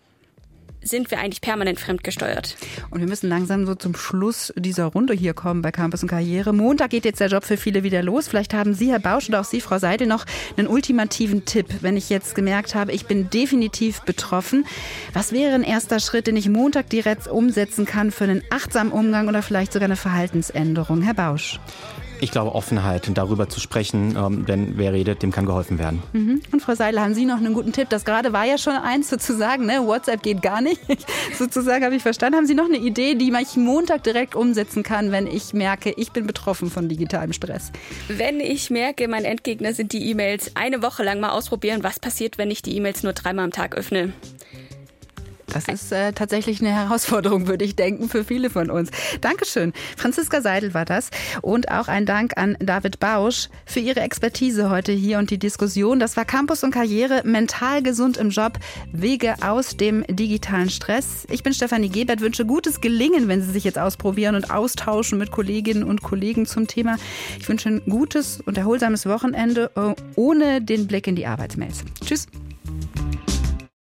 sind wir eigentlich permanent fremdgesteuert. Und wir müssen langsam so zum Schluss dieser Runde hier kommen bei Campus und Karriere. Montag geht jetzt der Job für viele wieder los. Vielleicht haben Sie, Herr Bausch, oder auch Sie, Frau Seidel, noch einen ultimativen Tipp, wenn ich jetzt gemerkt habe, ich bin definitiv betroffen. Was wäre ein erster Schritt, den ich Montag direkt umsetzen kann für einen achtsamen Umgang oder vielleicht sogar eine Verhaltensänderung? Herr Bausch. Ich glaube, Offenheit und darüber zu sprechen, ähm, denn wer redet, dem kann geholfen werden. Mhm. Und Frau Seidel, haben Sie noch einen guten Tipp? Das gerade war ja schon eins sozusagen, ne? WhatsApp geht gar nicht. sozusagen habe ich verstanden. Haben Sie noch eine Idee, die ich Montag direkt umsetzen kann, wenn ich merke, ich bin betroffen von digitalem Stress? Wenn ich merke, mein Endgegner sind die E-Mails, eine Woche lang mal ausprobieren, was passiert, wenn ich die E-Mails nur dreimal am Tag öffne. Das ist äh, tatsächlich eine Herausforderung, würde ich denken, für viele von uns. Dankeschön. Franziska Seidel war das. Und auch ein Dank an David Bausch für Ihre Expertise heute hier und die Diskussion. Das war Campus und Karriere, mental gesund im Job, Wege aus dem digitalen Stress. Ich bin Stefanie Gebert, wünsche gutes Gelingen, wenn Sie sich jetzt ausprobieren und austauschen mit Kolleginnen und Kollegen zum Thema. Ich wünsche ein gutes und erholsames Wochenende äh, ohne den Blick in die Arbeitsmails. Tschüss.